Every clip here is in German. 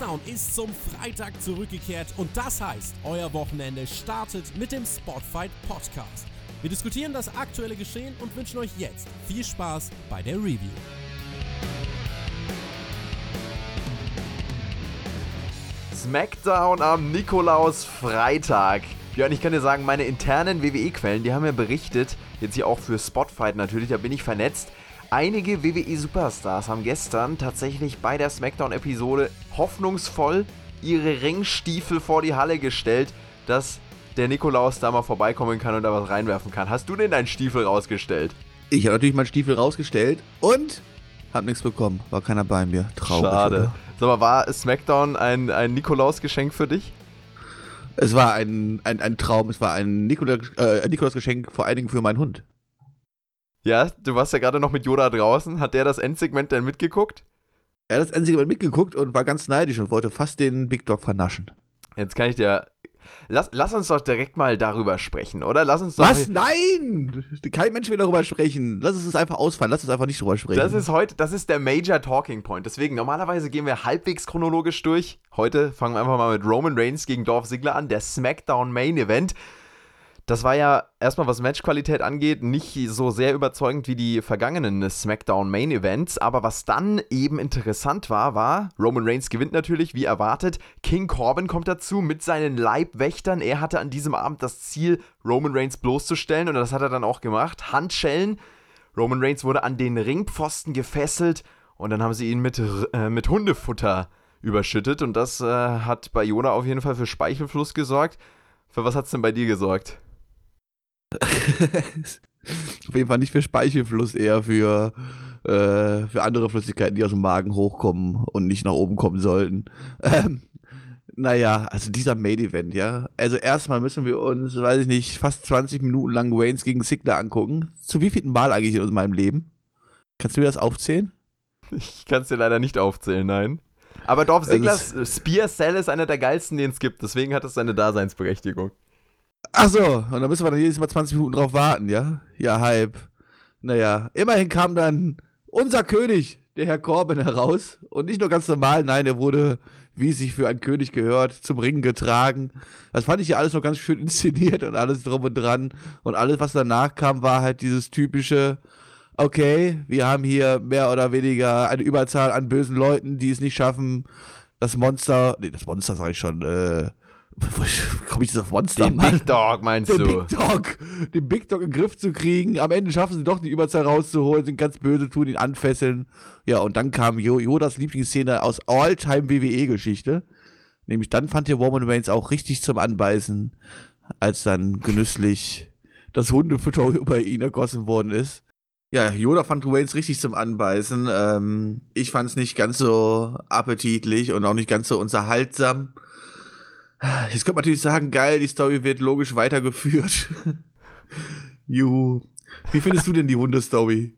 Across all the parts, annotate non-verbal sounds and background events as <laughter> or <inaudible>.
SmackDown ist zum Freitag zurückgekehrt und das heißt, euer Wochenende startet mit dem Spotfight Podcast. Wir diskutieren das aktuelle Geschehen und wünschen euch jetzt viel Spaß bei der Review. SmackDown am Nikolaus Freitag. Björn, ich kann dir sagen, meine internen WWE-Quellen, die haben mir berichtet, jetzt hier auch für Spotfight natürlich, da bin ich vernetzt. Einige WWE-Superstars haben gestern tatsächlich bei der SmackDown-Episode hoffnungsvoll ihre Ringstiefel vor die Halle gestellt, dass der Nikolaus da mal vorbeikommen kann und da was reinwerfen kann. Hast du denn deinen Stiefel rausgestellt? Ich habe natürlich meinen Stiefel rausgestellt und hab nichts bekommen. War keiner bei mir. Traurig. Schade. Oder? Sag mal, war SmackDown ein, ein Nikolaus-Geschenk für dich? Es war ein, ein, ein Traum. Es war ein Nikolaus, äh, Nikolaus-Geschenk vor allen Dingen für meinen Hund. Ja, du warst ja gerade noch mit Yoda draußen. Hat der das Endsegment denn mitgeguckt? Er hat das Mal mitgeguckt und war ganz neidisch und wollte fast den Big Dog vernaschen. Jetzt kann ich dir. Lass, lass uns doch direkt mal darüber sprechen, oder? Lass uns doch. Was? Nein! Kein Mensch will darüber sprechen. Lass es uns einfach ausfallen. Lass uns einfach nicht drüber sprechen. Das ist heute, das ist der Major Talking Point. Deswegen, normalerweise gehen wir halbwegs chronologisch durch. Heute fangen wir einfach mal mit Roman Reigns gegen Dolph Ziggler an, der SmackDown Main Event. Das war ja erstmal, was Matchqualität angeht, nicht so sehr überzeugend wie die vergangenen SmackDown Main Events. Aber was dann eben interessant war, war, Roman Reigns gewinnt natürlich, wie erwartet. King Corbin kommt dazu mit seinen Leibwächtern. Er hatte an diesem Abend das Ziel, Roman Reigns bloßzustellen und das hat er dann auch gemacht. Handschellen. Roman Reigns wurde an den Ringpfosten gefesselt und dann haben sie ihn mit, äh, mit Hundefutter überschüttet. Und das äh, hat bei Yoda auf jeden Fall für Speichelfluss gesorgt. Für was hat es denn bei dir gesorgt? <laughs> Auf jeden Fall nicht für Speichelfluss, eher für, äh, für andere Flüssigkeiten, die aus dem Magen hochkommen und nicht nach oben kommen sollten. <laughs> Ähm, naja, also dieser Main-Event, ja. Also erstmal müssen wir uns, weiß ich nicht, fast 20 Minuten lang Waynes gegen Sigler angucken. Zu wie vielen Mal eigentlich in meinem Leben? Kannst du mir das aufzählen? Ich kann es dir leider nicht aufzählen, nein. Aber Dolph Ziglers Spear Cell ist einer der geilsten, den es gibt. Deswegen hat es seine Daseinsberechtigung. Ach so, und da müssen wir dann jedes Mal 20 Minuten drauf warten, ja? Ja, halb. Naja, immerhin kam dann unser König, der Herr Corbin, heraus. Und nicht nur ganz normal, nein, er wurde, wie es sich für einen König gehört, zum Ringen getragen. Das fand ich ja alles noch ganz schön <laughs> inszeniert und alles drum und dran. Und alles, was danach kam, war halt dieses typische, okay, wir haben hier mehr oder weniger eine Überzahl an bösen Leuten, die es nicht schaffen, das Monster, nee, das Monster sag ich schon, äh, komme ich jetzt auf Monster? Den Mann? Big Dog meinst den du? Big Dog, den Big Dog in den Griff zu kriegen. Am Ende schaffen sie doch die Überzahl rauszuholen, sind ganz böse, tun ihn anfesseln. Ja, und dann kam Yodas Lieblingsszene aus All-Time WWE-Geschichte. Nämlich dann fand der Roman Reigns auch richtig zum Anbeißen, als dann genüsslich das Hundefutter <laughs> über ihn ergossen worden ist. Ja, Yoda fand Reigns richtig zum Anbeißen. Ähm, ich fand es nicht ganz so appetitlich und auch nicht ganz so unterhaltsam. Jetzt könnte man natürlich sagen, geil, die Story wird logisch weitergeführt. <laughs> Juhu. Wie findest du denn die Hundestory?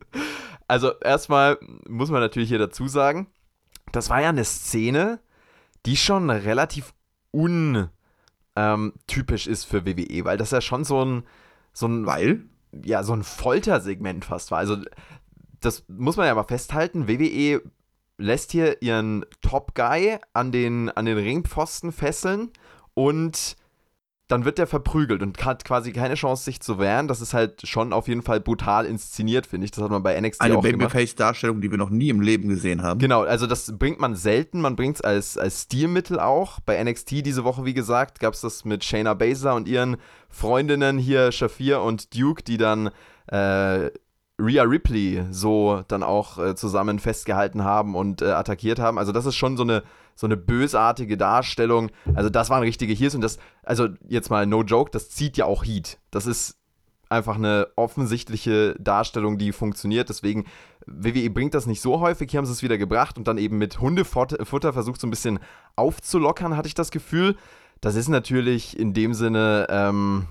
Also, erstmal muss man natürlich hier dazu sagen, das war ja eine Szene, die schon relativ untypisch ähm, ist für WWE, weil das ja schon so ein, so ein, weil? Ja, so ein Foltersegment fast war. Also, das muss man ja mal festhalten. WWE lässt hier ihren Top-Guy an den, an den Ringpfosten fesseln und dann wird der verprügelt und hat quasi keine Chance, sich zu wehren. Das ist halt schon auf jeden Fall brutal inszeniert, finde ich. Das hat man bei NXT Eine auch gemacht. Babyface-Darstellung, die wir noch nie im Leben gesehen haben. Genau, also das bringt man selten. Man bringt es als, als Stilmittel auch. Bei NXT diese Woche, wie gesagt, gab es das mit Shayna Baszler und ihren Freundinnen hier, Shafir und Duke, die dann äh, Rhea Ripley so dann auch äh, zusammen festgehalten haben und äh, attackiert haben. Also das ist schon so eine, so eine bösartige Darstellung. Also das waren richtige Heels und das, also jetzt mal no joke, das zieht ja auch Heat. Das ist einfach eine offensichtliche Darstellung, die funktioniert. Deswegen, WWE bringt das nicht so häufig. Hier haben sie es wieder gebracht und dann eben mit Hundefutter versucht so ein bisschen aufzulockern, hatte ich das Gefühl. Das ist natürlich in dem Sinne, ähm,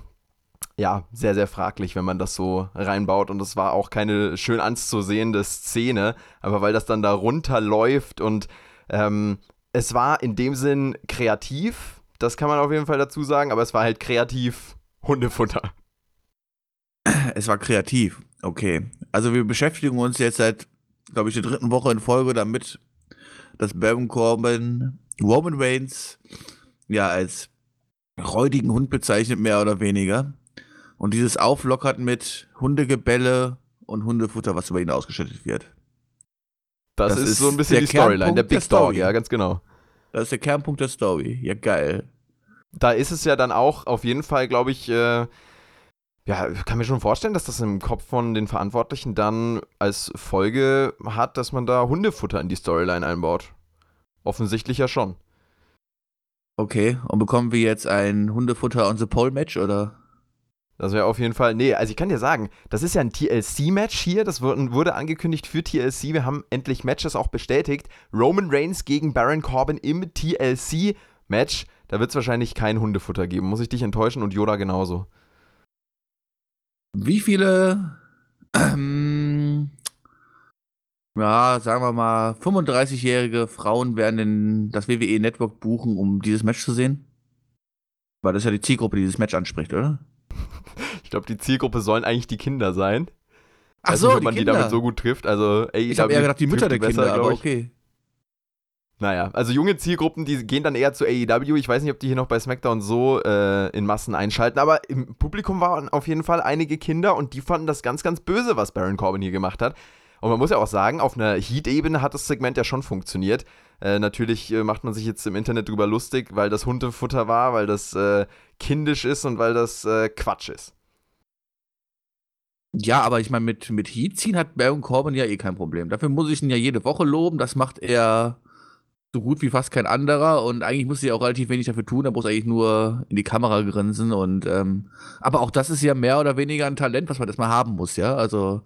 ja, sehr, sehr fraglich, wenn man das so reinbaut. Und es war auch keine schön anzusehende Szene, aber weil das dann da runterläuft und ähm, es war in dem Sinn kreativ, das kann man auf jeden Fall dazu sagen, aber es war halt kreativ Hundefutter. Es war kreativ, okay. Also wir beschäftigen uns jetzt seit, glaube ich, der dritten Woche in Folge damit, dass Baron Corbin Roman Reigns ja als räudigen Hund bezeichnet, mehr oder weniger. Und dieses auflockert mit Hundegebälle und Hundefutter, was über ihn ausgeschüttet wird. Das, Das ist, ist so ein bisschen der die Storyline, der der Big Dog, Story. ja, ganz genau. Das ist der Kernpunkt der Story. Ja, geil. Da ist es ja dann auch auf jeden Fall, glaube ich, äh, ja, kann mir schon vorstellen, dass das im Kopf von den Verantwortlichen dann als Folge hat, dass man da Hundefutter in die Storyline einbaut. Offensichtlich ja schon. Okay, und bekommen wir jetzt ein Hundefutter on the Pole Match oder? Das wäre auf jeden Fall. Nee, also ich kann dir sagen, das ist ja ein TLC-Match hier. Das wurde, angekündigt für TLC. Wir haben endlich Matches auch bestätigt. Roman Reigns gegen Baron Corbin im TLC-Match. Da wird es wahrscheinlich kein Hundefutter geben. Muss ich dich enttäuschen und Yoda genauso. Wie viele, ähm, ja, sagen wir mal, 35-jährige Frauen werden in das WWE Network buchen, um dieses Match zu sehen? Weil das ist ja die Zielgruppe, die dieses Match anspricht, oder? Ich glaube, die Zielgruppe sollen eigentlich die Kinder sein. Ach so, nicht, ob man Kinder. die damit so gut trifft. Also, ey, ich habe eher gedacht, die Mütter der Kinder, aber glaube okay. Naja, also junge Zielgruppen, die gehen dann eher zu AEW. Ich weiß nicht, ob die hier noch bei SmackDown so äh, in Massen einschalten, aber im Publikum waren auf jeden Fall einige Kinder und die fanden das ganz, ganz böse, was Baron Corbin hier gemacht hat. Und man muss ja auch sagen, auf einer Heat-Ebene hat das Segment ja schon funktioniert. Äh, natürlich äh, macht man sich jetzt im Internet drüber lustig, weil das Hundefutter war, weil das äh, kindisch ist und weil das äh, Quatsch ist. Ja, aber ich meine, mit, mit Heat ziehen hat Baron Corbin ja eh kein Problem. Dafür muss ich ihn ja jede Woche loben. Das macht er so gut wie fast kein anderer. Und eigentlich muss er ja auch relativ wenig dafür tun. Er muss eigentlich nur in die Kamera grinsen. Und ähm, aber auch das ist ja mehr oder weniger ein Talent, was man erstmal haben muss, ja. Also,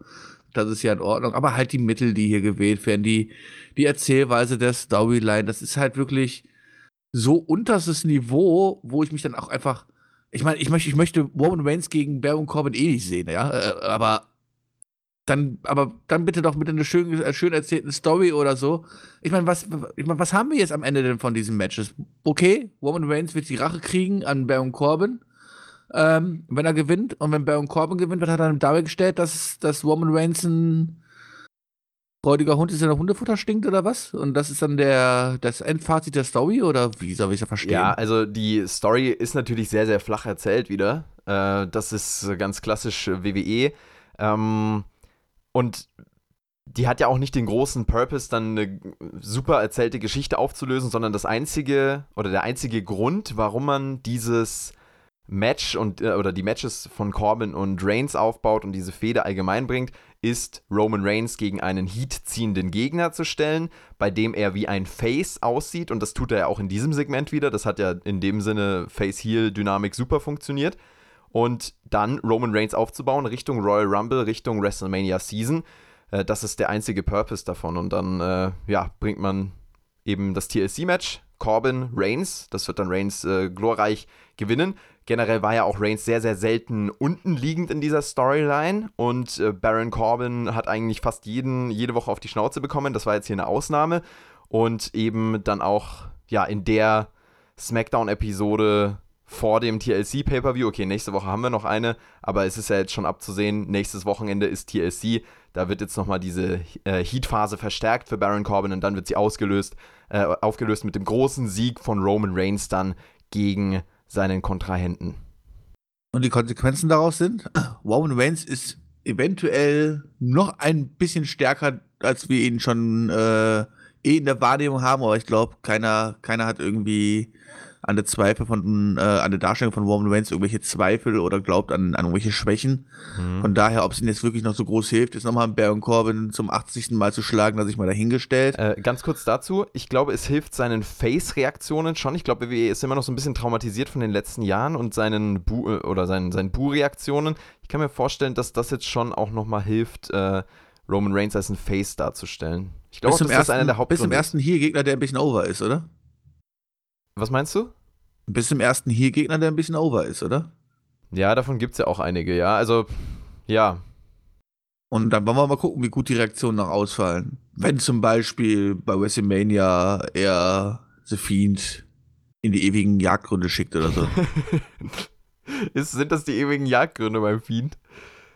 das ist ja in Ordnung. Aber halt die Mittel, die hier gewählt werden, die, die Erzählweise der Storyline, das ist halt wirklich so unterstes Niveau, wo ich mich dann auch einfach. Ich meine, ich möchte, ich möchte Roman Reigns gegen Baron Corbin eh nicht sehen, ja. Äh, aber dann, aber dann bitte doch mit einer schön, äh, schön erzählten Story oder so. Ich meine, was, ich mein, was haben wir jetzt am Ende denn von diesen Matches? Okay, Roman Reigns wird die Rache kriegen an Baron Corbin, ähm, wenn er gewinnt. Und wenn Baron Corbin gewinnt, wird er dann dargestellt, dass, dass Roman Reigns ein freudiger Hund ist, der nach Hundefutter stinkt oder was? Und das ist dann der, das Endfazit der Story oder wie soll ich das verstehen? Ja, also die Story ist natürlich sehr, sehr flach erzählt wieder. Äh, das ist ganz klassisch WWE. Ähm, und die hat ja auch nicht den großen Purpose, dann eine super erzählte Geschichte aufzulösen, sondern das einzige oder der einzige Grund, warum man dieses Match und äh, oder die Matches von Corbin und Reigns aufbaut und diese Fehde allgemein bringt, ist Roman Reigns gegen einen Heat-ziehenden Gegner zu stellen, bei dem er wie ein Face aussieht und das tut er ja auch in diesem Segment wieder. Das hat ja in dem Sinne Face-Heel-Dynamik super funktioniert. Und dann Roman Reigns aufzubauen Richtung Royal Rumble, Richtung WrestleMania Season. Äh, das ist der einzige Purpose davon. Und dann, äh, ja, bringt man eben das TLC-Match. Corbin, Reigns. Das wird dann Reigns äh, glorreich gewinnen. Generell war ja auch Reigns sehr, sehr selten unten liegend in dieser Storyline. Und äh, Baron Corbin hat eigentlich fast jeden, jede Woche auf die Schnauze bekommen. Das war jetzt hier eine Ausnahme. Und eben dann auch, ja, in der SmackDown-Episode vor dem TLC Pay-Per-View. Okay, nächste Woche haben wir noch eine, aber es ist ja jetzt schon abzusehen, nächstes Wochenende ist TLC. Da wird jetzt nochmal diese äh, Heat-Phase verstärkt für Baron Corbin und dann wird sie ausgelöst, äh, aufgelöst mit dem großen Sieg von Roman Reigns dann gegen seinen Kontrahenten. Und die Konsequenzen daraus sind, <clears throat> Roman Reigns ist eventuell noch ein bisschen stärker, als wir ihn schon äh, eh in der Wahrnehmung haben, aber ich glaube, keiner, keiner hat irgendwie an der Zweifel von, äh, an der Darstellung von Roman Reigns irgendwelche Zweifel oder glaubt an, an irgendwelche Schwächen. Von daher, ob es ihnen jetzt wirklich noch so groß hilft, ist nochmal Baron Corbin zum 80. Mal zu schlagen, dass ich mal dahingestellt. Äh, ganz kurz dazu, ich glaube, es hilft seinen Face-Reaktionen schon. Ich glaube, WWE ist immer noch so ein bisschen traumatisiert von den letzten Jahren und seinen Bu äh, oder seinen, seinen Bu-Reaktionen. Ich kann mir vorstellen, dass das jetzt schon auch nochmal hilft, äh, Roman Reigns als ein Face darzustellen. Ich glaube, das ist einer ersten, der bis zum Hauptgründe. ersten Heel-Gegner, der ein bisschen over ist, oder? Was meinst du? Bis zum ersten Heel-Gegner, der ein bisschen over ist, oder? Ja, davon gibt es ja auch einige, ja. Also, ja. Und dann wollen wir mal gucken, wie gut die Reaktionen noch ausfallen. Wenn zum Beispiel bei WrestleMania er The Fiend in die ewigen Jagdgründe schickt oder so. <laughs> ist, sind das die ewigen Jagdgründe beim Fiend?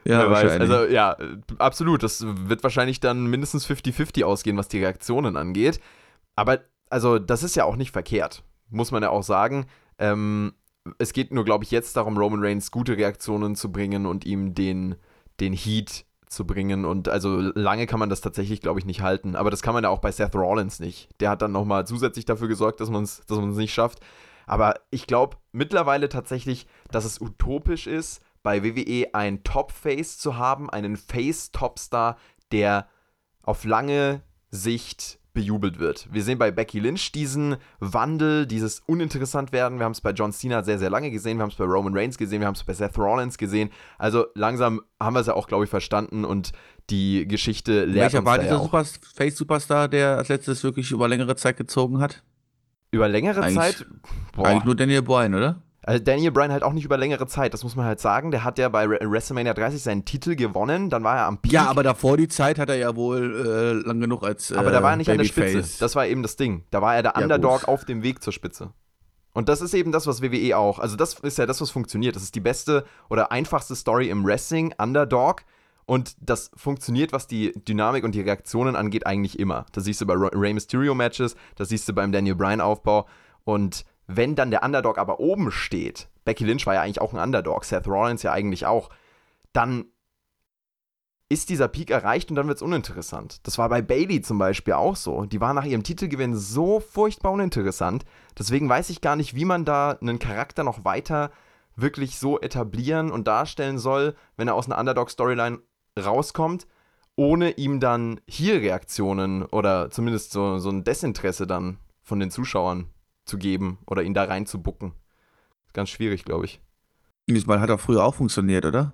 Ja, Wer weiß. Also, ja, absolut. Das wird wahrscheinlich dann mindestens 50-50 ausgehen, was die Reaktionen angeht. Aber also das ist ja auch nicht verkehrt, muss man ja auch sagen. Ähm, es geht nur, glaube ich, jetzt darum, Roman Reigns gute Reaktionen zu bringen und ihm den, den Heat zu bringen. Und also lange kann man das tatsächlich, glaube ich, nicht halten. Aber das kann man ja auch bei Seth Rollins nicht. Der hat dann nochmal zusätzlich dafür gesorgt, dass man es dass nicht schafft. Aber ich glaube mittlerweile tatsächlich, dass es utopisch ist, bei WWE ein Top-Face zu haben, einen Face-Topstar, der auf lange Sicht bejubelt wird. Wir sehen bei Becky Lynch diesen Wandel, dieses uninteressant werden. Wir haben es bei John Cena sehr, sehr lange gesehen. Wir haben es bei Roman Reigns gesehen. Wir haben es bei Seth Rollins gesehen. Also langsam haben wir es ja auch, glaube ich, verstanden und die Geschichte lehrt Welcher uns war dieser ja. Super Face-Superstar, der als letztes wirklich über längere Zeit gezogen hat? Über längere Eigentlich- Zeit? Boah. Eigentlich nur Daniel Bryan, oder? Also Daniel Bryan halt auch nicht über längere Zeit, das muss man halt sagen. Der hat ja bei Re- WrestleMania 30 seinen Titel gewonnen, dann war er am Peak. Ja, aber davor die Zeit hat er ja wohl äh, lang genug als äh, Aber da war er nicht an der Babyface. Spitze. Das war eben das Ding. Da war er der Ja, Underdog gut. auf dem Weg zur Spitze. Und das ist eben das, was WWE auch. Also, das ist ja das, was funktioniert. Das ist die beste oder einfachste Story im Wrestling, Underdog. Und das funktioniert, was die Dynamik und die Reaktionen angeht, eigentlich immer. Das siehst du bei Rey Mysterio Matches, das siehst du beim Daniel Bryan Aufbau. Und wenn dann der Underdog aber oben steht, Becky Lynch war ja eigentlich auch ein Underdog, Seth Rollins ja eigentlich auch, dann ist dieser Peak erreicht und dann wird es uninteressant. Das war bei Bailey zum Beispiel auch so. Die war nach ihrem Titelgewinn so furchtbar uninteressant. Deswegen weiß ich gar nicht, wie man da einen Charakter noch weiter wirklich so etablieren und darstellen soll, wenn er aus einer Underdog-Storyline rauskommt, ohne ihm dann hier Reaktionen oder zumindest so, so ein Desinteresse dann von den Zuschauern zu geben oder ihn da reinzubucken. Ganz schwierig, glaube ich. Diesmal hat er früher auch funktioniert, oder?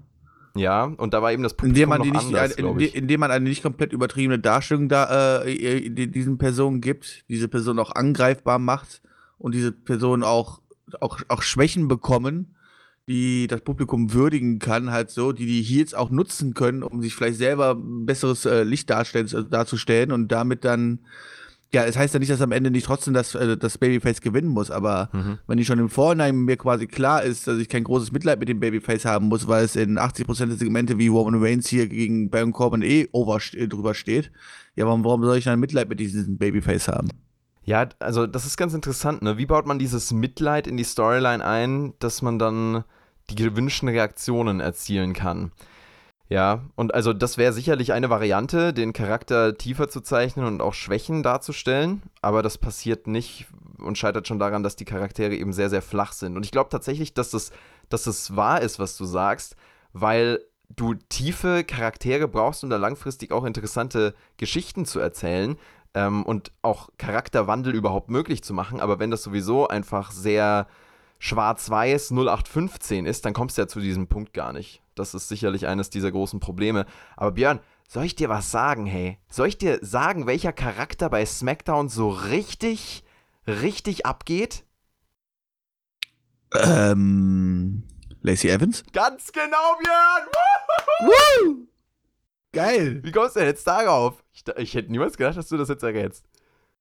Ja, und da war eben das Publikum Indem man, noch die nicht, anders, indem man eine nicht komplett übertriebene Darstellung da äh, die- diesen Personen gibt, diese Person auch angreifbar macht und diese Personen auch, auch, auch Schwächen bekommen, die das Publikum würdigen kann, halt so, die die Heels auch nutzen können, um sich vielleicht selber ein besseres äh, Licht darstellen, äh, darzustellen und damit dann, ja, es heißt ja nicht, dass am Ende nicht trotzdem das, äh, das Babyface gewinnen muss, aber Mhm. wenn ich schon im Vorhinein mir quasi klar ist, dass ich kein großes Mitleid mit dem Babyface haben muss, weil es in 80% der Segmente wie Roman Reigns hier gegen Baron Corbin eh over, äh, drüber steht, ja, warum, warum soll ich dann Mitleid mit diesem Babyface haben? Ja, also das ist ganz interessant, ne? Wie baut man dieses Mitleid in die Storyline ein, dass man dann die gewünschten Reaktionen erzielen kann? Ja, und also das wäre sicherlich eine Variante, den Charakter tiefer zu zeichnen und auch Schwächen darzustellen, aber das passiert nicht und scheitert schon daran, dass die Charaktere eben sehr, sehr flach sind. Und ich glaube tatsächlich, dass das, dass das wahr ist, was du sagst, weil du tiefe Charaktere brauchst, um da langfristig auch interessante Geschichten zu erzählen ähm, und auch Charakterwandel überhaupt möglich zu machen. Aber wenn das sowieso einfach sehr schwarz-weiß 0815 ist, dann kommst du ja zu diesem Punkt gar nicht. Das ist sicherlich eines dieser großen Probleme. Aber Björn, soll ich dir was sagen, hey? Soll ich dir sagen, welcher Charakter bei SmackDown so richtig, richtig abgeht? Ähm, Lacey Evans? Ganz genau, Björn! Woo! Geil! Wie kommst du denn jetzt darauf? Ich, ich hätte niemals gedacht, dass du das jetzt errätst.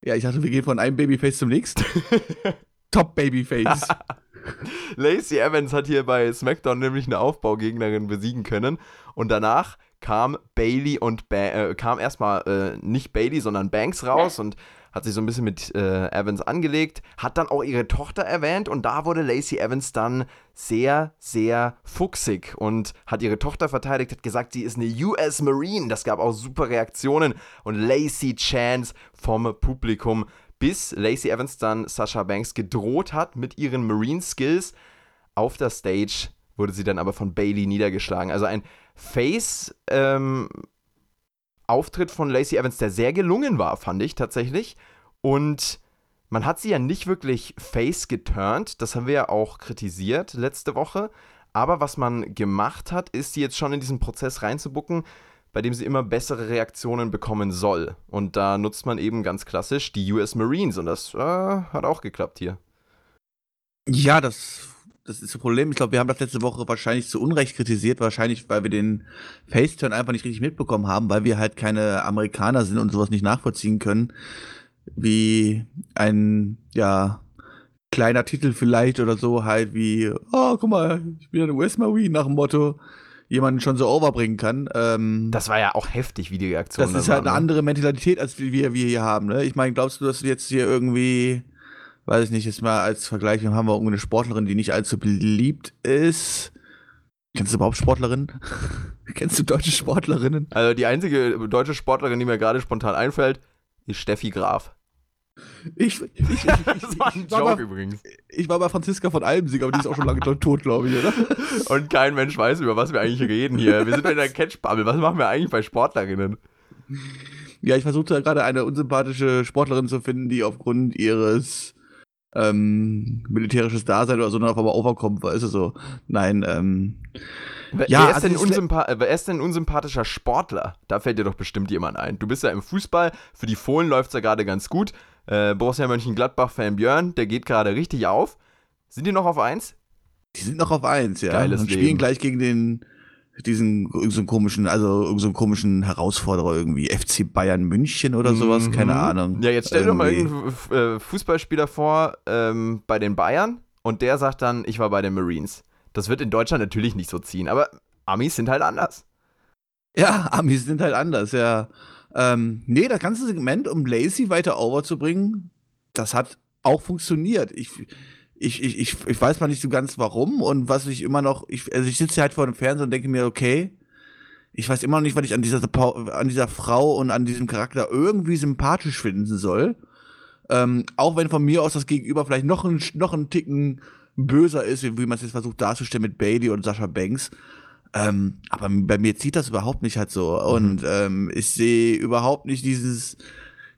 Ja, ich dachte, wir gehen von einem Babyface zum nächsten. <laughs> Top Babyface. <laughs> <laughs> Lacey Evans hat hier bei SmackDown nämlich eine Aufbaugegnerin besiegen können und danach kam Bailey und ba äh, kam erstmal äh, nicht Bailey, sondern Banks raus und hat sich so ein bisschen mit äh, Evans angelegt, hat dann auch ihre Tochter erwähnt und da wurde Lacey Evans dann sehr, sehr fuchsig und hat ihre Tochter verteidigt, hat gesagt, sie ist eine US Marine. Das gab auch super Reaktionen und Lacey Chance vom Publikum bis Lacey Evans dann Sasha Banks gedroht hat mit ihren Marine Skills. Auf der Stage wurde sie dann aber von Bailey niedergeschlagen. Also ein Face ähm, Auftritt von Lacey Evans, der sehr gelungen war, fand ich tatsächlich. Und man hat sie ja nicht wirklich face geturnt, das haben wir ja auch kritisiert letzte Woche. Aber was man gemacht hat, ist sie jetzt schon in diesen Prozess reinzubucken, bei dem sie immer bessere Reaktionen bekommen soll. Und da nutzt man eben ganz klassisch die US Marines und das äh, hat auch geklappt hier. Ja, das, das ist das Problem. Ich glaube, wir haben das letzte Woche wahrscheinlich zu Unrecht kritisiert, wahrscheinlich, weil wir den Faceturn einfach nicht richtig mitbekommen haben, weil wir halt keine Amerikaner sind und sowas nicht nachvollziehen können, wie ein, ja, kleiner Titel vielleicht oder so, halt wie, oh, guck mal, ich bin ja eine US-Marine nach dem Motto. Jemanden schon so overbringen kann. Ähm, Das war ja auch heftig, wie die Reaktion das dann ist halt war, eine ne? andere Mentalität, als wir, wir hier haben. Ne? Ich meine, glaubst du, dass du jetzt hier irgendwie, weiß ich nicht, jetzt mal als Vergleich, wir haben wir irgendeine Sportlerin, die nicht allzu beliebt ist. Kennst du überhaupt Sportlerinnen? <laughs> Kennst du deutsche Sportlerinnen? Also die einzige deutsche Sportlerin, die mir gerade spontan einfällt, ist Steffi Graf. Ich, ich, <laughs> ich, Das war ein war Joke bei, übrigens. ich war bei Franziska von Almsig, aber die ist auch schon lange tot, glaube ich, oder? <laughs> Und kein Mensch weiß, über was wir eigentlich reden hier. Wir sind in der Catch-Bubble. Was machen wir eigentlich bei Sportlerinnen? Ja, ich versuchte ja gerade eine unsympathische Sportlerin zu finden, die aufgrund ihres ähm, militärisches Dasein oder so noch aber overkommt, weißt du so. Nein, ähm, Wer, Ja, wer, ist also denn wer ist denn ein unsympathischer Sportler? Da fällt dir doch bestimmt jemand ein. Du bist ja im Fußball, für die Fohlen läuft es ja gerade ganz gut. Äh, Borussia Mönchengladbach-Fan Björn, der geht gerade richtig auf. Sind die noch auf 1? die sind noch auf eins, ja. Geiles und spielen Leben. gleich gegen den diesen so komischen, also so komischen Herausforderer irgendwie, FC Bayern München oder sowas, keine Mhm. Ahnung. Ja, jetzt stell dir doch mal irgendeinen äh, Fußballspieler vor ähm, bei den Bayern und der sagt dann, ich war bei den Marines. Das wird in Deutschland natürlich nicht so ziehen, aber Amis sind halt anders. Ja, Amis sind halt anders, ja. Ähm, nee, das ganze Segment, um Lacey weiter overzubringen, das hat auch funktioniert. Ich, ich, ich, ich, weiß mal nicht so ganz warum und was ich immer noch, ich, also ich sitze halt vor dem Fernseher und denke mir, okay, ich weiß immer noch nicht, was ich an dieser, an dieser Frau und an diesem Charakter irgendwie sympathisch finden soll. Ähm, auch wenn von mir aus das Gegenüber vielleicht noch ein, noch ein Ticken böser ist, wie, wie man es jetzt versucht darzustellen mit Bailey und Sascha Banks. Ähm, aber bei mir zieht das überhaupt nicht halt so. Und ähm, ich sehe überhaupt nicht dieses,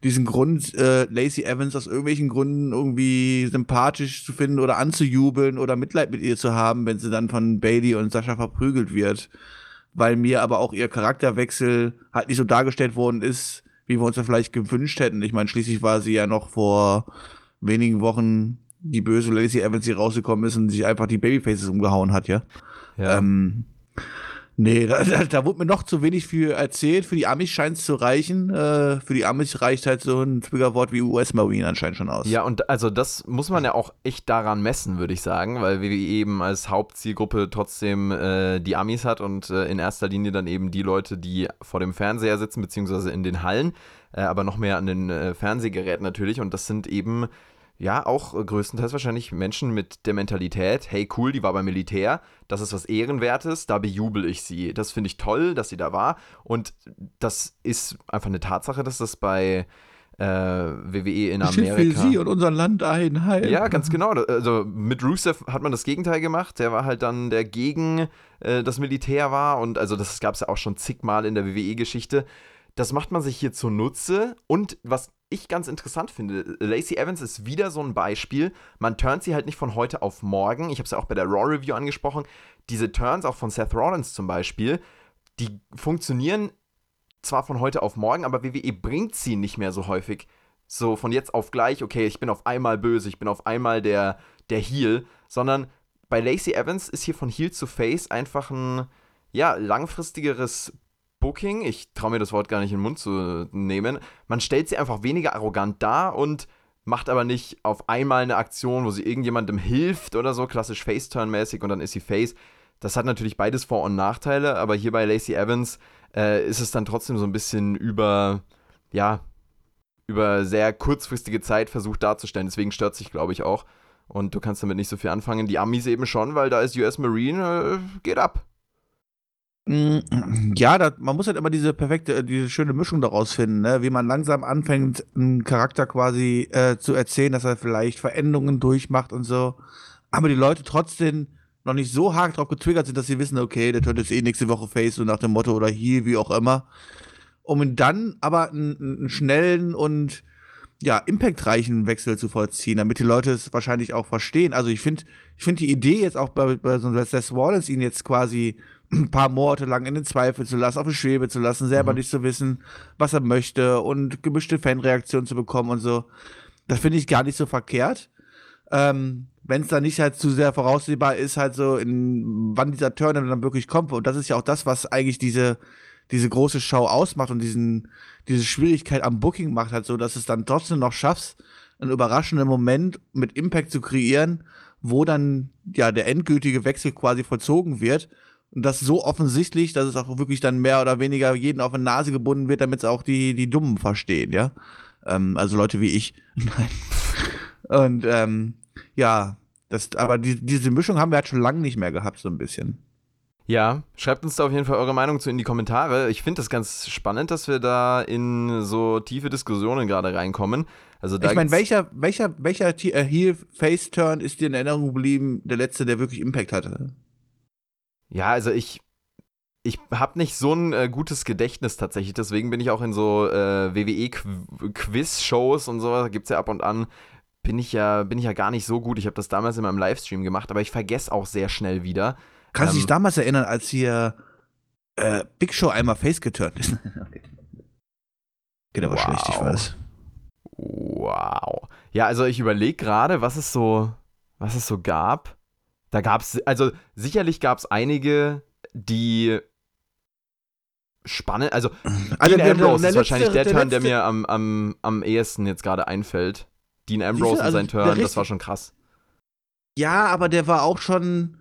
diesen Grund, äh, Lacey Evans aus irgendwelchen Gründen irgendwie sympathisch zu finden oder anzujubeln oder Mitleid mit ihr zu haben, wenn sie dann von Bailey und Sascha verprügelt wird. Weil mir aber auch ihr Charakterwechsel halt nicht so dargestellt worden ist, wie wir uns das vielleicht gewünscht hätten. Ich meine, schließlich war sie ja noch vor wenigen Wochen die böse Lacey Evans, die rausgekommen ist und sich einfach die Babyfaces umgehauen hat, ja. Ähm, nee, da, da, wurde mir noch zu wenig für erzählt. Für die Amis scheint es zu reichen. Äh, für die Amis reicht halt so ein Triggerwort wie US-Marine anscheinend schon aus. Ja, und also das muss man ja auch echt daran messen, würde ich sagen, weil WWE eben als Hauptzielgruppe trotzdem äh, die Amis hat und äh, in erster Linie dann eben die Leute, die vor dem Fernseher sitzen, beziehungsweise in den Hallen, äh, aber noch mehr an den äh, Fernsehgeräten natürlich. Und das sind eben ja auch äh, größtenteils wahrscheinlich Menschen mit der Mentalität, hey cool, die war beim Militär, das ist was Ehrenwertes, da bejubel ich sie. Das finde ich toll, dass sie da war. Und das ist einfach eine Tatsache, dass das bei äh, WWE in Amerika. für sie und unser Land ein. Heil. Ja, ganz genau. Also mit Rusev hat man das Gegenteil gemacht. Der war halt dann, der gegen äh, das Militär war. Und also das gab es ja auch schon zigmal in der WWE-Geschichte. Das macht man sich hier zunutze. Und was ich ganz interessant finde, Lacey Evans ist wieder so ein Beispiel. Man turnt sie halt nicht von heute auf morgen. Ich habe es ja auch bei der Raw Review angesprochen. Diese Turns, auch von Seth Rollins zum Beispiel, die funktionieren zwar von heute auf morgen, aber WWE bringt sie nicht mehr so häufig so von jetzt auf gleich, okay, ich bin auf einmal böse, ich bin auf einmal der, der Heel, sondern bei Lacey Evans ist hier von Heel zu Face einfach ein, ja, langfristigeres Booking. Ich traue mir das Wort gar nicht in den Mund zu nehmen. Man stellt sie einfach weniger arrogant dar und macht aber nicht auf einmal eine Aktion, wo sie irgendjemandem hilft oder so, klassisch Face-Turn-mäßig und dann ist sie Face. Das hat natürlich beides Vor- und Nachteile, aber hier bei Lacey Evans äh, ist es dann trotzdem so ein bisschen über, ja, über sehr kurzfristige Zeit versucht darzustellen. Deswegen stört sich, glaube ich, auch. Und du kannst damit nicht so viel anfangen. Die Amis eben schon, weil da ist US Marine, äh, geht ab. Mm, Ja, da, man muss halt immer diese perfekte, äh, diese schöne Mischung daraus finden, ne? wie man langsam anfängt, einen Charakter quasi äh, zu erzählen, dass er vielleicht Veränderungen durchmacht und so. Aber die Leute trotzdem noch nicht so hart drauf getriggert sind, dass sie wissen, okay, der könnte jetzt eh nächste Woche Face, so nach dem Motto oder Heal, wie auch immer. Um dann aber einen, einen schnellen und ja, impactreichen Wechsel zu vollziehen, damit die Leute es wahrscheinlich auch verstehen. Also ich finde, ich finde die Idee jetzt auch bei, bei so einem Seth Rollins ihn jetzt quasi ein paar Monate lang in den Zweifel zu lassen, auf die Schwebe zu lassen, selber Mhm. nicht zu wissen, was er möchte und gemischte Fanreaktionen zu bekommen und so. Das finde ich gar nicht so verkehrt. Ähm, Wenn es dann nicht halt zu sehr voraussehbar ist, halt so, in wann dieser Turn dann wirklich kommt. Und das ist ja auch das, was eigentlich diese, diese große Show ausmacht und diesen, diese Schwierigkeit am Booking macht, halt so, dass es dann trotzdem noch schaffst, einen überraschenden Moment mit Impact zu kreieren, wo dann ja der endgültige Wechsel quasi vollzogen wird Und das so offensichtlich, dass es auch wirklich dann mehr oder weniger jeden auf die Nase gebunden wird, damit es auch die, die Dummen verstehen, ja. Ähm, also Leute wie ich. <laughs> Nein. Und ähm, ja, das, aber die, diese Mischung haben wir halt schon lange nicht mehr gehabt, so ein bisschen. Ja, schreibt uns da auf jeden Fall eure Meinung zu in die Kommentare. Ich finde das ganz spannend, dass wir da in so tiefe Diskussionen gerade reinkommen. Also ich meine, welcher, welcher, welcher äh, Heel-Face-Turn ist dir in Erinnerung geblieben, der letzte, der wirklich Impact hatte? Ja, also ich, ich habe nicht so ein äh, gutes Gedächtnis tatsächlich, deswegen bin ich auch in so äh, WWE-Quiz-Shows und so, gibt es ja ab und an, bin ich ja, bin ich ja gar nicht so gut. Ich habe das damals in meinem Livestream gemacht, aber ich vergesse auch sehr schnell wieder. Kannst du Ähm, dich damals erinnern, als hier äh, Big Show einmal face geturnt ist? Geht aber Wow. schlecht, ich weiß. Wow. Ja, also ich überlege gerade, was es so, was es so gab. Da gab es, also sicherlich gab es einige, die spannend, also Also Dean der- Ambrose der ist wahrscheinlich der, Turn, der mir am, am, am ehesten jetzt gerade einfällt. Dean Ambrose und sein also der Turn, das war schon krass. Ja, aber der war auch schon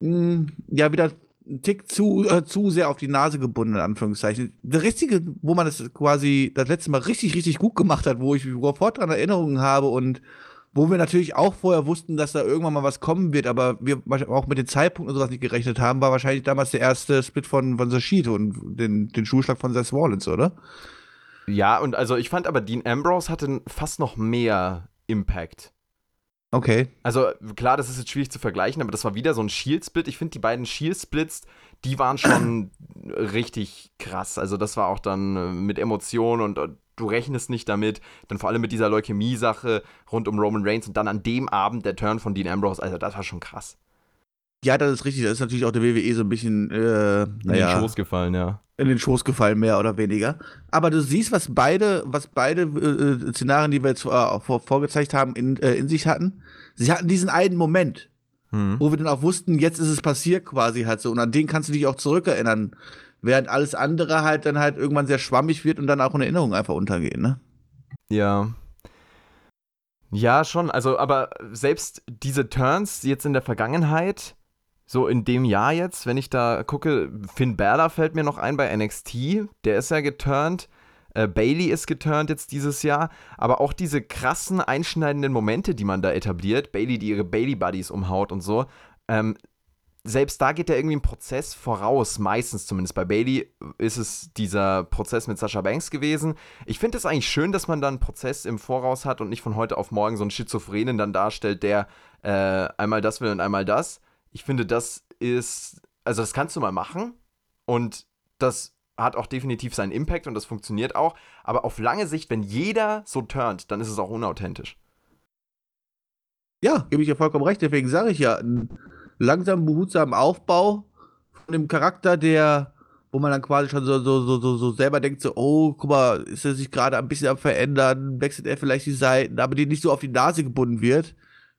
mh, ja wieder ein Tick zu, äh, zu sehr auf die Nase gebunden, in Anführungszeichen. Der richtige, wo man das quasi das letzte Mal richtig, richtig gut gemacht hat, wo ich sofort dran Erinnerungen habe und wo wir natürlich auch vorher wussten, dass da irgendwann mal was kommen wird, aber wir auch mit den Zeitpunkten und sowas nicht gerechnet haben, war wahrscheinlich damals der erste Split von, von Sashid und den, den Schulschlag von Seth Rollins, oder? Ja, und also ich fand aber, Dean Ambrose hatte fast noch mehr Impact. Okay. Also klar, das ist jetzt schwierig zu vergleichen, aber das war wieder so ein Shield-Split. Ich finde, die beiden Shield-Splits, die waren schon <coughs> richtig krass. Also das war auch dann äh, mit Emotionen und äh, du rechnest nicht damit. Dann vor allem mit dieser Leukämie-Sache rund um Roman Reigns und dann an dem Abend der Turn von Dean Ambrose. Also das war schon krass. Ja, das ist richtig. Das ist natürlich auch der WWE so ein bisschen, äh, In naja, den Schoß gefallen, ja. in den Schoß gefallen, mehr oder weniger. Aber du siehst, was beide, was beide äh, äh, Szenarien, die wir jetzt äh, vor, vorgezeigt haben, in, äh, in sich hatten. Sie hatten diesen einen Moment, Hm. wo wir dann auch wussten, jetzt ist es passiert quasi halt so. Und an den kannst du dich auch zurückerinnern. Während alles andere halt dann halt irgendwann sehr schwammig wird und dann auch in Erinnerung einfach untergehen, ne? Ja. Ja, schon. Also, aber selbst diese Turns jetzt in der Vergangenheit, so in dem Jahr jetzt, wenn ich da gucke, Finn Balor fällt mir noch ein bei NXT, der ist ja geturnt. Äh, Bailey ist geturnt jetzt dieses Jahr, aber auch diese krassen einschneidenden Momente, die man da etabliert, Bailey, die ihre Bailey Buddies umhaut und so, ähm, selbst da geht ja irgendwie ein Prozess voraus, meistens zumindest. Bei Bailey ist es dieser Prozess mit Sasha Banks gewesen. Ich finde es eigentlich schön, dass man da einen Prozess im Voraus hat und nicht von heute auf morgen so einen Schizophrenen dann darstellt, der äh, einmal das will und einmal das. Ich finde, das ist, also das kannst du mal machen und das hat auch definitiv seinen Impact und das funktioniert auch. Aber auf lange Sicht, wenn jeder so turnt, dann ist es auch unauthentisch. Ja, gebe ich ja vollkommen recht. Deswegen sage ich ja, langsam behutsamen Aufbau von dem Charakter, der, wo man dann quasi schon so, so, so, so, so selber denkt, so, oh, guck mal, ist er sich gerade ein bisschen am Verändern, wechselt er vielleicht die Seiten, aber die nicht so auf die Nase gebunden wird,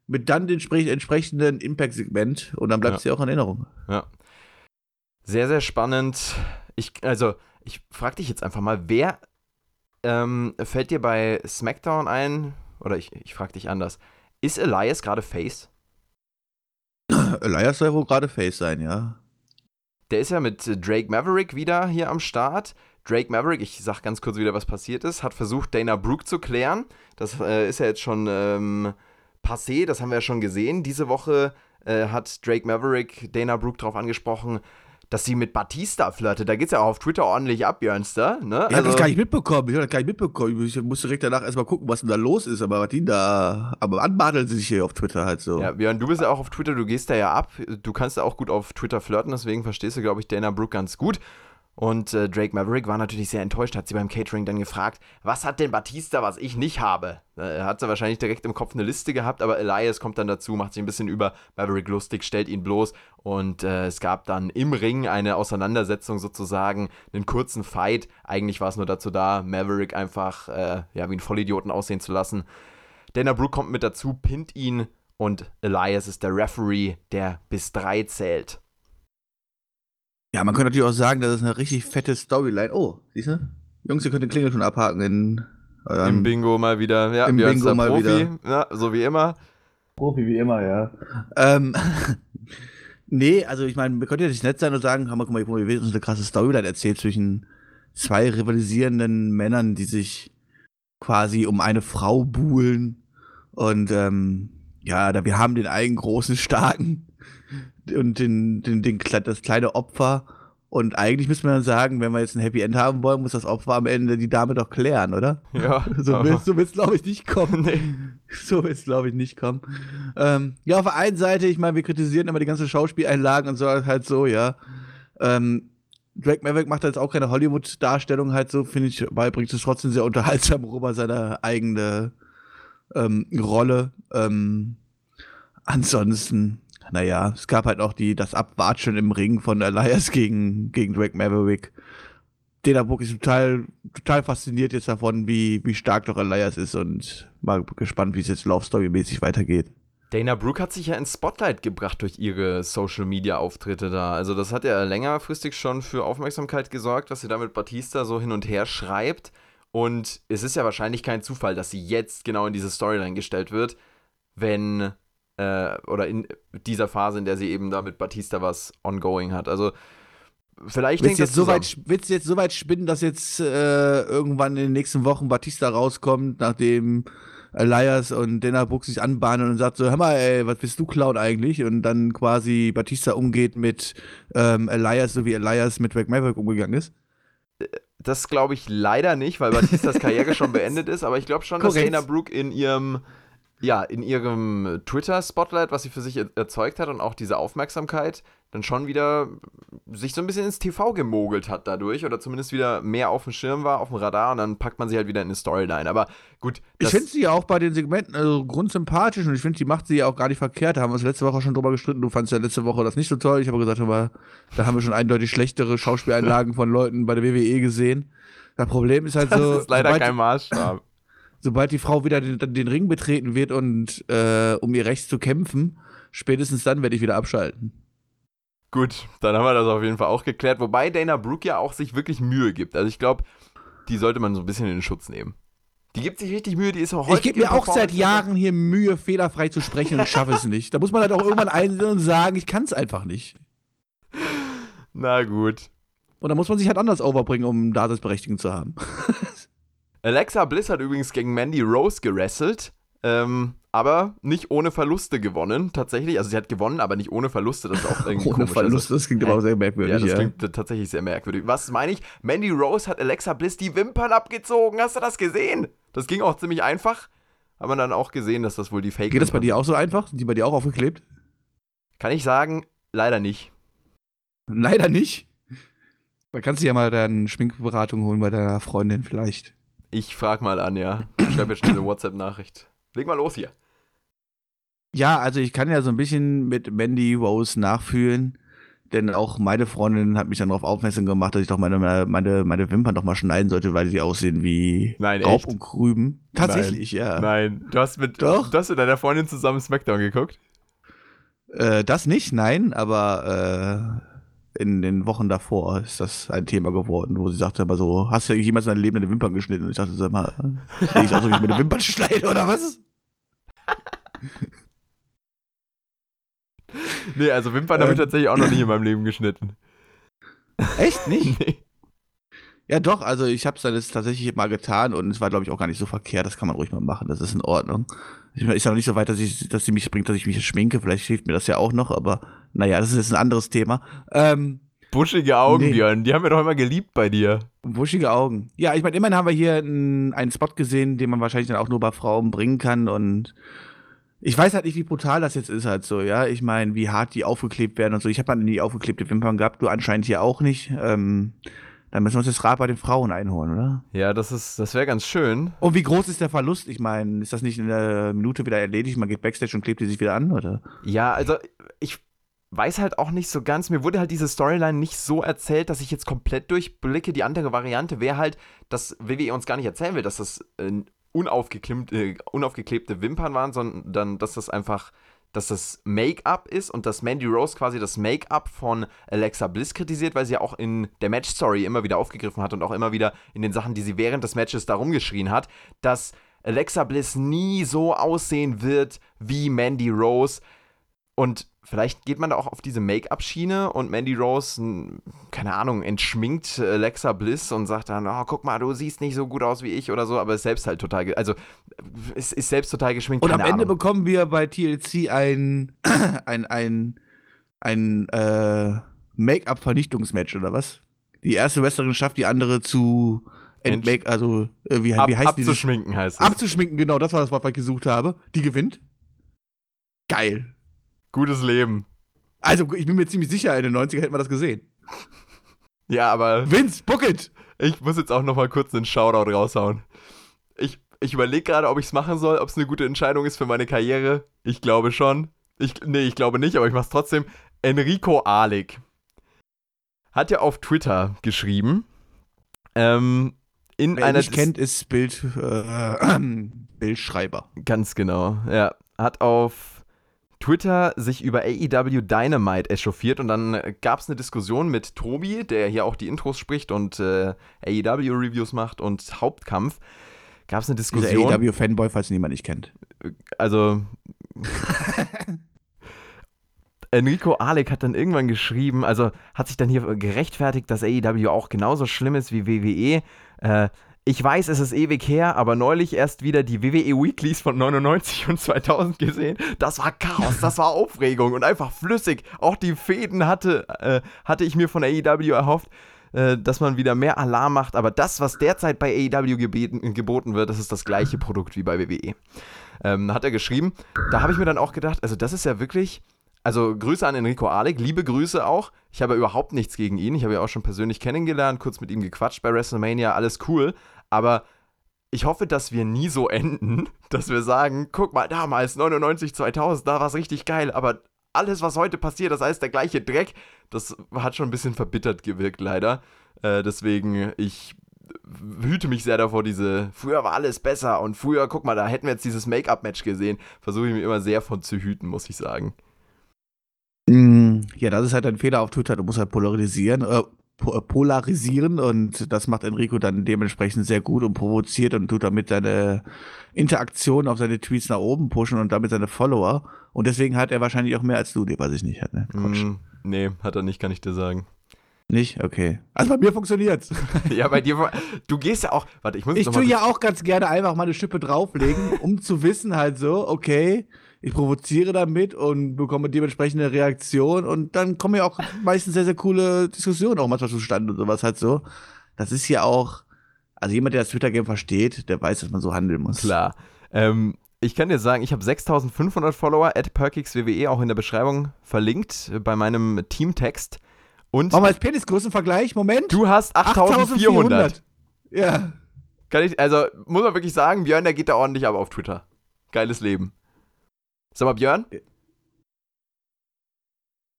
mit dann dem spre- entsprechenden Impact-Segment und dann bleibt es ja auch in Erinnerung. Ja. Sehr, sehr spannend. Ich, also, ich frage dich jetzt einfach mal, wer ähm, fällt dir bei SmackDown ein? Oder ich, ich frage dich anders. Ist Elias gerade Face? Elias soll wohl gerade Face sein, ja. Der ist ja mit äh, Drake Maverick wieder hier am Start. Drake Maverick, ich sag ganz kurz wieder, was passiert ist, hat versucht, Dana Brooke zu klären. Das äh, ist ja jetzt schon ähm, passé, das haben wir ja schon gesehen. Diese Woche äh, hat Drake Maverick Dana Brooke darauf angesprochen, dass sie mit Batista flirtet. Da geht's ja auch auf Twitter ordentlich ab, Björnster. Ne? Ich hab das gar nicht mitbekommen. Ich hab das gar nicht mitbekommen. Ich musste direkt danach erstmal gucken, was denn da los ist. Aber die da. Aber anbadeln sie sich hier auf Twitter halt so. Ja, Björn, du bist ja auch auf Twitter, du gehst da ja ab. Du kannst ja auch gut auf Twitter flirten, deswegen verstehst du, glaube ich, Dana Brooke ganz gut. Und äh, Drake Maverick war natürlich sehr enttäuscht, hat sie beim Catering dann gefragt, was hat denn Batista, was ich nicht habe? Äh, hat sie wahrscheinlich direkt im Kopf eine Liste gehabt, aber Elias kommt dann dazu, macht sich ein bisschen über Maverick lustig, stellt ihn bloß und äh, es gab dann im Ring eine Auseinandersetzung sozusagen, einen kurzen Fight. Eigentlich war es nur dazu da, Maverick einfach äh, ja, wie einen Vollidioten aussehen zu lassen. Dana Brooke kommt mit dazu, pinnt ihn und Elias ist der Referee, der bis drei zählt. Ja, man könnte natürlich auch sagen, das ist eine richtig fette Storyline. Oh, siehst du? Jungs, ihr könnt den Klingel schon abhaken in eurem Im Bingo mal wieder. Ja, im Bingo mal Profi, wieder. Ja, so wie immer. Profi wie immer, ja. Ähm, <laughs> Nee, also ich meine, wir könnten ja nicht nett sein und sagen, guck mal, guck mal, wir uns eine krasse Storyline erzählt zwischen zwei rivalisierenden Männern, die sich quasi um eine Frau buhlen. Und ähm, ja, da wir haben den einen großen, starken und den, den, den, das kleine Opfer. Und eigentlich müsste man dann sagen, wenn wir jetzt ein Happy End haben wollen, muss das Opfer am Ende die Dame doch klären, oder? Ja. So willst du, glaube ich, nicht kommen. <laughs> Nee. So wird es, glaube ich, nicht kommen. Ähm, ja, auf der einen Seite, ich meine, wir kritisieren immer die ganzen Schauspieleinlagen und so halt so, ja. Ähm, Drake Maverick macht jetzt auch keine Hollywood-Darstellung halt so, finde ich, weil bringt es trotzdem sehr unterhaltsam <laughs> rüber, seine eigene ähm, Rolle. Ähm, ansonsten, naja, es gab halt auch die, das Abwatschen im Ring von Elias gegen, gegen Drake Maverick. Dana Book ist total, total fasziniert jetzt davon, wie, wie stark doch Elias ist und mal gespannt, wie es jetzt Love Story-mäßig weitergeht. Dana Brooke hat sich ja ins Spotlight gebracht durch ihre Social Media Auftritte da. Also, das hat ja längerfristig schon für Aufmerksamkeit gesorgt, was sie da mit Batista so hin und her schreibt. Und es ist ja wahrscheinlich kein Zufall, dass sie jetzt genau in diese Storyline gestellt wird, wenn, äh, oder in dieser Phase, in der sie eben da mit Batista was ongoing hat. Also, vielleicht Willst jetzt, so weit, willst du jetzt so weit spinnen, dass jetzt äh, irgendwann in den nächsten Wochen Batista rauskommt, nachdem Elias und Dana Brooks sich anbahnen und sagt so, hör mal, ey, was bist du Clown eigentlich? Und dann quasi Batista umgeht mit ähm, Elias, so wie Elias mit Drake Maverick umgegangen ist. Das glaube ich leider nicht, weil Batistas <laughs> Karriere schon beendet ist, aber ich glaube schon, dass Korrekt. Dana Brooke in ihrem, ja, in ihrem Twitter-Spotlight, was sie für sich er erzeugt hat und auch diese Aufmerksamkeit, dann schon wieder sich so ein bisschen ins TV gemogelt hat dadurch oder zumindest wieder mehr auf dem Schirm war, auf dem Radar und dann packt man sie halt wieder in eine Storyline. Aber gut, Ich das, finde sie ja auch bei den Segmenten also grundsympathisch und ich finde, die macht sie ja auch gar nicht verkehrt. Da haben wir uns letzte Woche schon drüber gestritten. Du fandst ja letzte Woche das nicht so toll. Ich habe gesagt, aber da haben wir schon eindeutig schlechtere Schauspieleinlagen von Leuten bei der WWE gesehen. Das Problem ist halt das so, ist leider kein Maßstab. Sobald die Frau wieder den, den Ring betreten wird und äh, um ihr Recht zu kämpfen, spätestens dann werde ich wieder abschalten. Gut, dann haben wir das auf jeden Fall auch geklärt. Wobei Dana Brooke ja auch sich wirklich Mühe gibt. Also ich glaube, die sollte man so ein bisschen in den Schutz nehmen. Die gibt sich richtig Mühe, die ist auch häufig Ich gebe mir auch seit Jahren hier Mühe, fehlerfrei zu sprechen und schaffe es nicht. Da muss man halt auch irgendwann einsehen und sagen, ich kann es einfach nicht. Na gut. Und da muss man sich halt anders overbringen, um Daseinsberechtigung zu haben. <laughs> Alexa Bliss hat übrigens gegen Mandy Rose gerasselt, ähm, aber nicht ohne Verluste gewonnen, tatsächlich. Also sie hat gewonnen, aber nicht ohne Verluste. Das ist auch irgendwie <laughs> Ohne komisch. Verlust, das klingt aber auch sehr merkwürdig. Also, ja, das ja. klingt tatsächlich sehr merkwürdig. Was meine ich? Mandy Rose hat Alexa Bliss die Wimpern abgezogen. Hast du das gesehen? Das ging auch ziemlich einfach. Hat man dann auch gesehen, dass das wohl die Fake Geht das bei dir auch so einfach? Sind die bei dir auch aufgeklebt? Kann ich sagen, leider nicht. Leider nicht. Da kannst du ja mal deine Schminkberatung holen bei deiner Freundin vielleicht. Ich frag mal an, ja. Ich schreibe jetzt schnell eine WhatsApp-Nachricht. Leg mal los hier. Ja, also ich kann ja so ein bisschen mit Mandy Rose nachfühlen, denn auch meine Freundin hat mich dann darauf aufmerksam gemacht, dass ich doch meine, meine, meine Wimpern doch mal schneiden sollte, weil sie aussehen wie Nein, Raub echt? und Krüben. Tatsächlich, ja. Nein, du hast mit, Doch. du hast mit deiner Freundin zusammen Smackdown geguckt? Äh, das nicht, nein, aber äh, in den Wochen davor ist das ein Thema geworden, wo sie sagte aber so, hast du jemals in deinem Leben deine Wimpern geschnitten? Und ich dachte, sag mal, sehe ich aus, wie ich meine Wimpern <laughs> schneide oder was? <laughs> Nee, also Wimpern habe ich Ähm. tatsächlich auch noch nie in meinem Leben geschnitten. Echt <laughs> nicht? Nee. Ja, doch, also ich habe es dann jetzt tatsächlich mal getan und es war, glaube ich, auch gar nicht so verkehrt. Das kann man ruhig mal machen, das ist in Ordnung. Ich meine, ist ja noch nicht so weit, dass, ich, dass sie mich bringt, dass ich mich schminke. Vielleicht hilft mir das ja auch noch, aber naja, das ist jetzt ein anderes Thema. Ähm, Buschige Augen, Nee. Björn, die haben wir doch immer geliebt bei dir. wuschige Augen. Ja, ich meine, immerhin haben wir hier einen, einen Spot gesehen, den man wahrscheinlich dann auch nur bei Frauen bringen kann und ich weiß halt nicht, wie brutal das jetzt ist halt so, ja. Ich meine, wie hart die aufgeklebt werden und so. Ich habe halt nie aufgeklebte Wimpern gehabt, du anscheinend hier auch nicht. Ähm, dann müssen wir uns das Rad bei den Frauen einholen, oder? Ja, das ist, das wäre ganz schön. Und wie groß ist der Verlust? Ich meine, ist das nicht in einer Minute wieder erledigt? Man geht Backstage und klebt die sich wieder an, oder? Ja, also ich weiß halt auch nicht so ganz, mir wurde halt diese Storyline nicht so erzählt, dass ich jetzt komplett durchblicke. Die andere Variante wäre halt, dass WWE uns gar nicht erzählen will, dass das äh, unaufgeklebte, äh, unaufgeklebte Wimpern waren, sondern dass das einfach, dass das Make-up ist und dass Mandy Rose quasi das Make-up von Alexa Bliss kritisiert, weil sie ja auch in der Match-Story immer wieder aufgegriffen hat und auch immer wieder in den Sachen, die sie während des Matches darum geschrien hat, dass Alexa Bliss nie so aussehen wird wie Mandy Rose. Und vielleicht geht man da auch auf diese Make-up-Schiene und Mandy Rose, keine Ahnung, entschminkt äh, Alexa Bliss und sagt dann, oh, guck mal, du siehst nicht so gut aus wie ich oder so, aber ist selbst halt total, also ist, ist selbst total geschminkt. Und am keine Ende Ahnung. bekommen wir bei TLC ein, <clears throat> ein, ein, ein äh, Make-up-Vernichtungsmatch, oder was? Die erste Wrestlerin schafft die andere zu entmake, also äh, wie, Ab, wie heißt dieses? abzuschminken heißt es. Abzuschminken, genau, das war das Wort, was ich gesucht habe. Die gewinnt. Geil. Gutes Leben. Also, ich bin mir ziemlich sicher, in den 90er hätten wir das gesehen. Ja, aber Vince, book it! ich muss jetzt auch noch mal kurz einen Shoutout raushauen. Ich, ich überlege gerade, ob ich es machen soll, ob es eine gute Entscheidung ist für meine Karriere. Ich glaube schon. Ich, nee, ich glaube nicht, aber ich mache es trotzdem. Enrico Ahlig hat ja auf Twitter geschrieben, ähm, in Wer einer nicht kennt, ist Bild, äh, <clears throat> Bildschreiber. Ganz genau, ja. Hat auf Twitter sich über AEW Dynamite echauffiert und dann gab es eine Diskussion mit Tobi, der hier auch die Intros spricht und äh, AEW-Reviews macht und Hauptkampf. Gab es eine Diskussion. AEW-Fanboy, falls ihn niemand nicht kennt. also <laughs> Enrico Alec hat dann irgendwann geschrieben, also hat sich dann hier gerechtfertigt, dass AEW auch genauso schlimm ist wie WWE. Äh, ich weiß, es ist ewig her, aber neulich erst wieder die WWE Weeklies von 99 und 2000 gesehen. Das war Chaos, das war Aufregung und einfach flüssig. Auch die Fäden hatte, äh, hatte ich mir von AEW erhofft, äh, dass man wieder mehr Alarm macht. Aber das, was derzeit bei AEW gebeten, geboten wird, das ist das gleiche Produkt wie bei WWE. Ähm, hat er geschrieben. Da habe ich mir dann auch gedacht, also das ist ja wirklich. Also Grüße an Enrico Alec, liebe Grüße auch. Ich habe überhaupt nichts gegen ihn. Ich habe ihn auch schon persönlich kennengelernt, kurz mit ihm gequatscht bei WrestleMania, alles cool. Aber ich hoffe, dass wir nie so enden, <laughs> dass wir sagen, guck mal, damals 99, 2000, da war es richtig geil. Aber alles, was heute passiert, das heißt der gleiche Dreck, das hat schon ein bisschen verbittert gewirkt, leider. Äh, deswegen, ich hüte mich sehr davor, diese, früher war alles besser und früher, guck mal, da hätten wir jetzt dieses Make-up-Match gesehen. Versuche ich mir immer sehr von zu hüten, muss ich sagen. Mm, Ja, das ist halt ein Fehler auf Twitter. Du musst halt polarisieren, äh, polarisieren und das macht Enrico dann dementsprechend sehr gut und provoziert und tut damit seine Interaktion auf seine Tweets nach oben pushen und damit seine Follower. Und deswegen hat er wahrscheinlich auch mehr als du, die weiß ich nicht hat, ne? Mm, nee, hat er nicht, kann ich dir sagen. Nicht? Okay. Also bei mir funktioniert's. <laughs> ja, bei dir, du gehst ja auch, warte, ich muss Ich tue ja auch ganz gerne einfach mal eine Schippe drauflegen, um zu wissen halt so, okay, ich provoziere damit und bekomme dementsprechend eine Reaktion und dann kommen ja auch meistens sehr, sehr coole Diskussionen auch manchmal zustande und sowas halt so. Das ist ja auch, also jemand, der das Twitter-Game versteht, der weiß, dass man so handeln muss. Klar. Ähm, ich kann dir sagen, ich habe 6500 Follower, at PerkixWWE, auch in der Beschreibung verlinkt äh, bei meinem Teamtext. Und Machen wir als Penisgrößenvergleich, Moment. du hast 8400. Ja. Kann ich, also muss man wirklich sagen, Björn, der geht da ordentlich ab auf Twitter. Geiles Leben. Sag mal, Björn?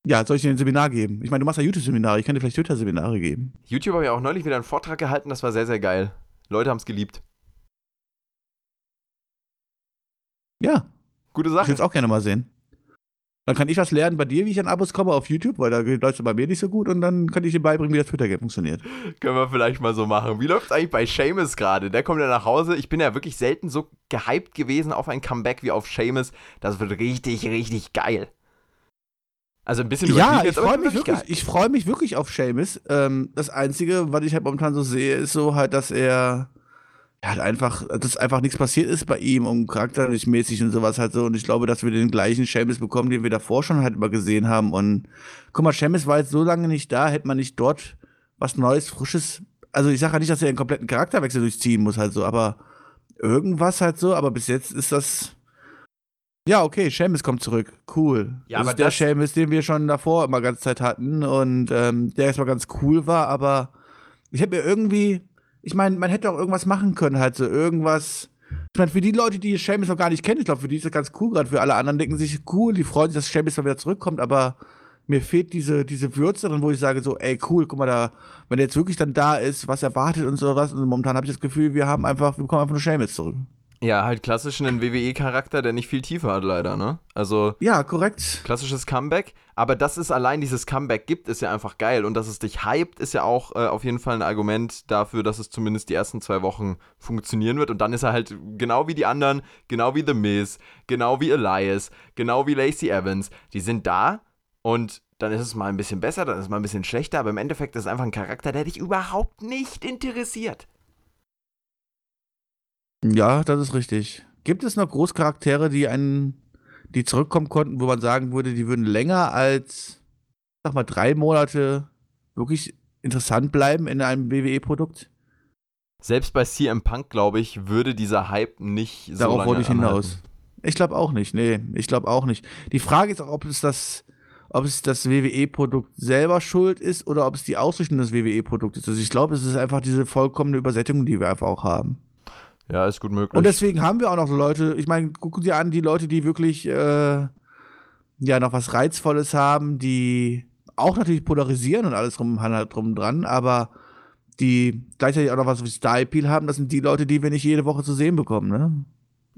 Ja, soll ich dir ein Seminar geben? Ich meine, du machst ja YouTube-Seminare, ich kann dir vielleicht Twitter-Seminare geben. YouTube habe ich auch neulich wieder einen Vortrag gehalten, das war sehr, sehr geil. Leute haben es geliebt. Ja, Gute ich Sache. will es auch gerne mal sehen. Dann kann ich was lernen bei dir, wie ich an Abos komme auf YouTube, weil da läuft es bei mir nicht so gut und dann kann ich dir beibringen, wie das Twitter-Game funktioniert. Können wir vielleicht mal so machen. Wie läuft es eigentlich bei Seamus gerade? Der kommt ja nach Hause. Ich bin ja wirklich selten so gehypt gewesen auf ein Comeback wie auf Seamus. Das wird richtig, richtig geil. Also ein bisschen Ja, ich freue mich wirklich ich freue mich wirklich auf Seamus. Ähm, das Einzige, was ich halt momentan so sehe, ist so halt, dass er ja, halt einfach, dass einfach nichts passiert ist bei ihm und charakterlich mäßig und sowas halt so. Und ich glaube, dass wir den gleichen Seamus bekommen, den wir davor schon halt immer gesehen haben. Und guck mal, Seamus war jetzt so lange nicht da, hätte man nicht dort was Neues, Frisches. Also ich sage ja nicht, dass er einen kompletten Charakterwechsel durchziehen muss halt so, aber irgendwas halt so. Aber bis jetzt ist das ja, okay, Seamus kommt zurück. Cool. Ja, das aber ist der Seamus, den wir schon davor immer ganze Zeit hatten und ähm, der erstmal ganz cool war, aber ich habe mir irgendwie, ich meine, man hätte auch irgendwas machen können, halt so irgendwas. Ich meine, für die Leute, die Seamus noch gar nicht kennen, ich glaube, für die ist das ganz cool, gerade für alle anderen denken sich, cool, die freuen sich, dass Seamus mal wieder zurückkommt, aber mir fehlt diese, diese Würze drin, wo ich sage so, ey, cool, guck mal da, wenn der jetzt wirklich dann da ist, was erwartet und sowas, und momentan habe ich das Gefühl, wir haben einfach, wir bekommen einfach nur Seamus zurück. Ja, halt klassisch einen WWE-Charakter, der nicht viel Tiefe hat, leider, ne? Also. Ja, korrekt. Klassisches Comeback. Aber dass es allein dieses Comeback gibt, ist ja einfach geil. Und dass es dich hypt, ist ja auch äh, auf jeden Fall ein Argument dafür, dass es zumindest die ersten zwei Wochen funktionieren wird. Und dann ist er halt genau wie die anderen, genau wie The Miz, genau wie Elias, genau wie Lacey Evans. Die sind da und dann ist es mal ein bisschen besser, dann ist es mal ein bisschen schlechter. Aber im Endeffekt ist es einfach ein Charakter, der dich überhaupt nicht interessiert. Ja, das ist richtig. Gibt es noch Großcharaktere, die einen, die zurückkommen konnten, wo man sagen würde, die würden länger als, sag mal, drei Monate wirklich interessant bleiben in einem WWE-Produkt? Selbst bei CM Punk, glaube ich, würde dieser Hype nicht so Darauf wollte ich hinaus. anhalten. Ich glaube auch nicht, nee, ich glaube auch nicht. Die Frage ist auch, ob es das, ob es das WWE-Produkt selber schuld ist oder ob es die Ausrichtung des WWE-Produkts ist. Also ich glaube, es ist einfach diese vollkommene Übersättigung, die wir einfach auch haben. Ja, ist gut möglich. Und deswegen haben wir auch noch so Leute, ich meine, gucken Sie an, die Leute, die wirklich äh, ja noch was Reizvolles haben, die auch natürlich polarisieren und alles drum, drum dran, aber die gleichzeitig auch noch was wie Style-Appeal haben, das sind die Leute, die wir nicht jede Woche zu sehen bekommen, ne?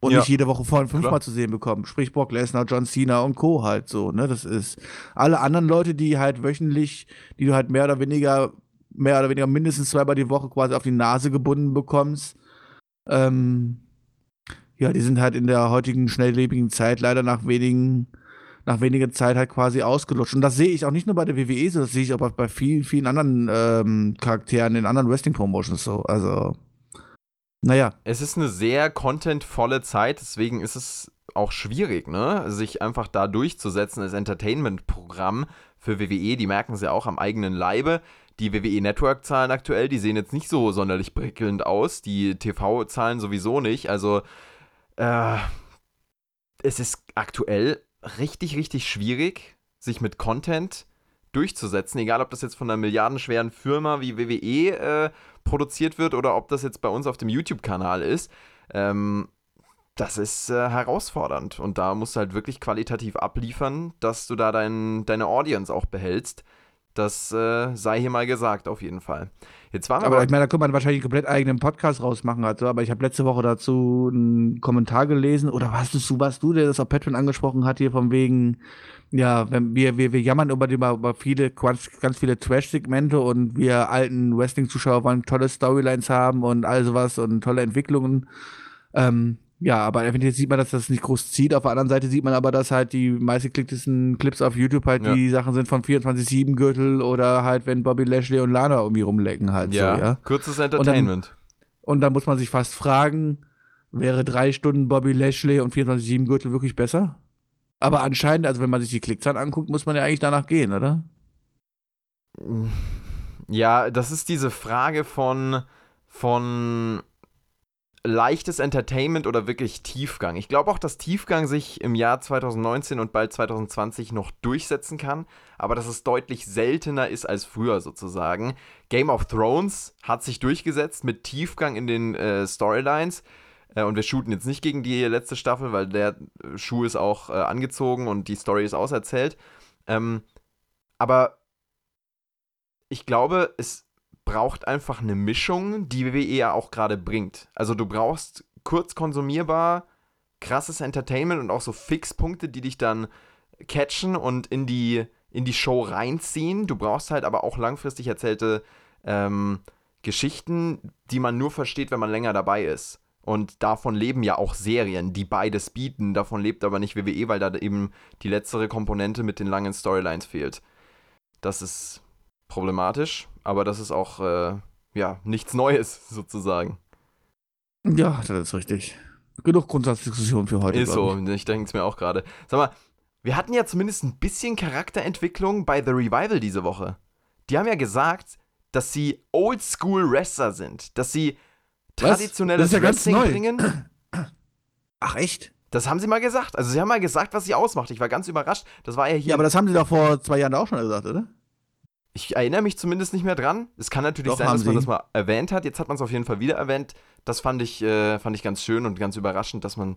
Und Ja. nicht jede Woche vor fünfmal Klar. zu sehen bekommen. Sprich Brock Lesnar, John Cena und Co. halt so, ne? Das ist alle anderen Leute, die halt wöchentlich, die du halt mehr oder weniger, mehr oder weniger mindestens zweimal die Woche quasi auf die Nase gebunden bekommst, ähm, ja, die sind halt in der heutigen schnelllebigen Zeit leider nach wenigen, nach weniger Zeit halt quasi ausgelutscht. Und das sehe ich auch nicht nur bei der WWE so, das sehe ich auch bei vielen, vielen anderen ähm, Charakteren in anderen Wrestling-Promotions so. Also, naja. es ist eine sehr contentvolle Zeit, deswegen ist es auch schwierig, ne? Sich einfach da durchzusetzen als Entertainment-Programm für WWE. Die merken es ja auch am eigenen Leibe. Die WWE Network-Zahlen aktuell, die sehen jetzt nicht so sonderlich prickelnd aus. Die TV-Zahlen sowieso nicht. Also, äh, es ist aktuell richtig, richtig schwierig, sich mit Content durchzusetzen. Egal, ob das jetzt von einer milliardenschweren Firma wie WWE äh, produziert wird oder ob das jetzt bei uns auf dem YouTube-Kanal ist. Ähm, das ist äh, herausfordernd und da musst du halt wirklich qualitativ abliefern, dass du da dein, deine Audience auch behältst. Das äh, sei hier mal gesagt, auf jeden Fall. Jetzt waren wir Aber aber, ich meine, da könnte man wahrscheinlich einen komplett eigenen Podcast rausmachen. Also, aber ich habe letzte Woche dazu einen Kommentar gelesen. Oder warst du, warst du, der das auf Patreon angesprochen hat, hier von wegen, ja, wenn wir, wir, wir jammern über, die, über viele, ganz, ganz viele Trash-Segmente und wir alten Wrestling-Zuschauer wollen tolle Storylines haben und all sowas und tolle Entwicklungen. Ähm, ja, aber eventuell sieht man, dass das nicht groß zieht. Auf der anderen Seite sieht man aber, dass halt die meistgeklicktesten Clips auf YouTube halt Ja. die Sachen sind von 24-7-Gürtel oder halt, wenn Bobby Lashley und Lana irgendwie rumlecken halt ja, so, ja. kurzes Entertainment. Und dann muss man sich fast fragen, wäre drei Stunden Bobby Lashley und 24-7-Gürtel wirklich besser? Aber anscheinend, also wenn man sich die Klickzahlen anguckt, muss man ja eigentlich danach gehen, oder? Ja, das ist diese Frage von, von leichtes Entertainment oder wirklich Tiefgang. Ich glaube auch, dass Tiefgang sich im Jahr 2019 und bald 2020 noch durchsetzen kann, aber dass es deutlich seltener ist als früher sozusagen. Game of Thrones hat sich durchgesetzt mit Tiefgang in den äh, Storylines. Äh, und wir shooten jetzt nicht gegen die letzte Staffel, weil der Schuh ist auch äh, angezogen und die Story ist auserzählt. Ähm, aber ich glaube, es braucht einfach eine Mischung, die WWE ja auch gerade bringt. Also du brauchst kurz konsumierbar, krasses Entertainment und auch so Fixpunkte, die dich dann catchen und in die, in die Show reinziehen. Du brauchst halt aber auch langfristig erzählte ähm, Geschichten, die man nur versteht, wenn man länger dabei ist. Und davon leben ja auch Serien, die beides bieten. Davon lebt aber nicht WWE, weil da eben die letztere Komponente mit den langen Storylines fehlt. Das ist problematisch, aber das ist auch äh, ja nichts Neues <laughs> sozusagen. Ja, das ist richtig. Genug Grundsatzdiskussion für heute. ist so, ich denke es mir auch gerade. Sag mal, wir hatten ja zumindest ein bisschen Charakterentwicklung bei The Revival diese Woche. Die haben ja gesagt, dass sie Oldschool Wrestler sind, dass sie traditionelles Das ist ja ganz Wrestling neu. bringen. ich. <clears throat> Ach, echt? Das haben sie mal gesagt. Also sie haben mal gesagt, was sie ausmacht. Ich war ganz überrascht. Das war ja hier. Ja, aber das haben sie doch vor zwei Jahren auch schon gesagt, oder? Ich erinnere mich zumindest nicht mehr dran. Es kann natürlich Doch, sein, dass man das mal erwähnt hat. Jetzt hat man es auf jeden Fall wieder erwähnt. Das fand ich, äh, fand ich ganz schön und ganz überraschend, dass man,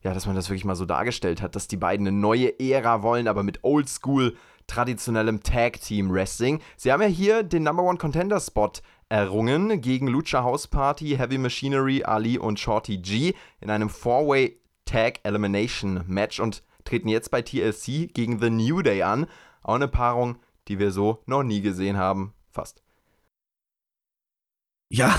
ja, dass man das wirklich mal so dargestellt hat, dass die beiden eine neue Ära wollen, aber mit Oldschool, traditionellem Tag-Team-Wrestling. Sie haben ja hier den Number One Contender-Spot errungen gegen Lucha House Party, Heavy Machinery, Ali und Shorty G in einem Four-Way Tag Elimination Match und treten jetzt bei TLC gegen The New Day an. Auch eine Paarung, die wir so noch nie gesehen haben. Fast. Ja.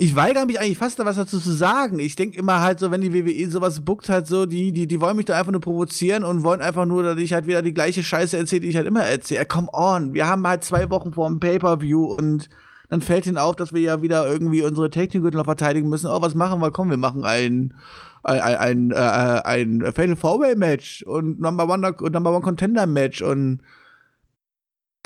Ich weigere mich eigentlich fast da was dazu zu sagen. Ich denke immer halt so, wenn die WWE sowas bookt, halt so, die, die, die wollen mich da einfach nur provozieren und wollen einfach nur, dass ich halt wieder die gleiche Scheiße erzähle, die ich halt immer erzähle. Come on, wir haben halt zwei Wochen vor dem Pay-Per-View und dann fällt ihnen auf, dass wir ja wieder irgendwie unsere Technikgürtel verteidigen müssen. Oh, was machen wir? Komm, wir machen ein, ein, ein, äh, Fatal Four-Way Match und Number One, Number One Contender Match und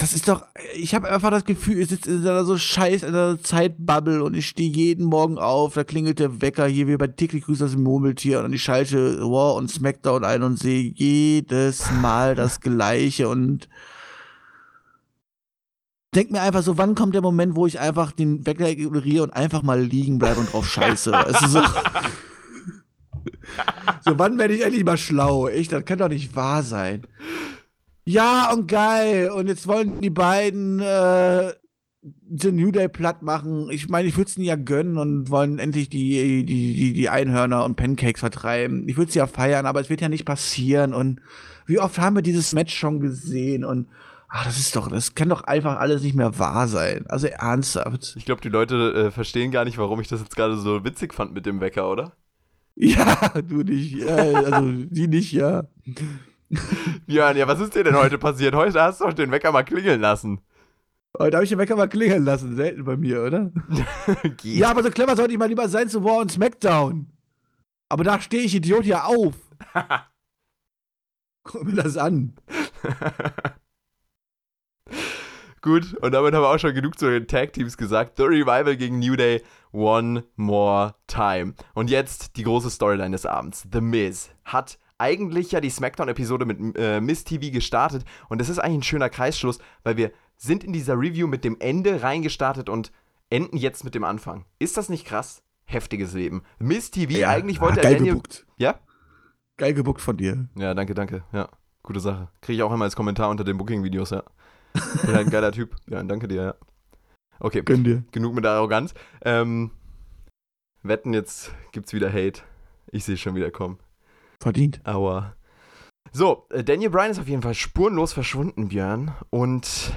das ist doch, ich habe einfach das Gefühl, ich sitze in einer so scheiß in einer Zeitbubble und ich stehe jeden Morgen auf, da klingelt der Wecker hier wie bei täglich grüßt das Murmeltier und ich schalte Raw und Smackdown ein und sehe jedes Mal das Gleiche und denk mir einfach so, wann kommt der Moment, wo ich einfach den Wecker ignoriere und einfach mal liegen bleibe und drauf scheiße. es ist so, <laughs> so, wann werde ich endlich mal schlau? Ich, das kann doch nicht wahr sein. Ja, und geil. Und jetzt wollen die beiden äh, The New Day platt machen. Ich meine, ich würde es ihnen ja gönnen und wollen endlich die, die, die, die Einhörner und Pancakes vertreiben. Ich würde es ja feiern, aber es wird ja nicht passieren. Und wie oft haben wir dieses Match schon gesehen? Und ach, das ist doch, das kann doch einfach alles nicht mehr wahr sein. Also ernsthaft. Ich glaube, die Leute äh, verstehen gar nicht, warum ich das jetzt gerade so witzig fand mit dem Wecker, oder? Ja, du nicht. Äh, also die nicht, ja. Björn, ja, was ist dir denn heute passiert? Heute hast du doch den Wecker mal klingeln lassen. Heute habe ich den Wecker mal klingeln lassen. Selten bei mir, oder? <laughs> ja, aber so clever sollte ich mal lieber sein zu War und Smackdown. Aber da stehe ich, Idiot, ja auf. <laughs> Guck mir das an. Gut, und damit haben wir auch schon genug zu den Tag-Teams gesagt. The Revival gegen New Day, one more time. Und jetzt die große Storyline des Abends. The Miz hat eigentlich ja die SmackDown-Episode mit äh, Miss TV gestartet und das ist eigentlich ein schöner Kreisschluss, weil wir sind in dieser Review mit dem Ende reingestartet und enden jetzt mit dem Anfang. Ist das nicht krass? Heftiges Leben. Miss TV, ja, eigentlich wollte ah, geil er Daniel. Gebuckt. Ja? Geil gebuckt von dir. Ja, danke, danke. Ja, gute Sache. Kriege ich auch immer als Kommentar unter den Booking-Videos, ja. Bin halt ein geiler Typ. Ja, danke dir, ja. Okay, Gönn dir. genug mit der Arroganz. Ähm, wetten, jetzt gibt's wieder Hate. Ich sehe schon wieder kommen. Verdient. Aua. So, äh, Daniel Bryan ist auf jeden Fall spurenlos verschwunden, Björn. Und.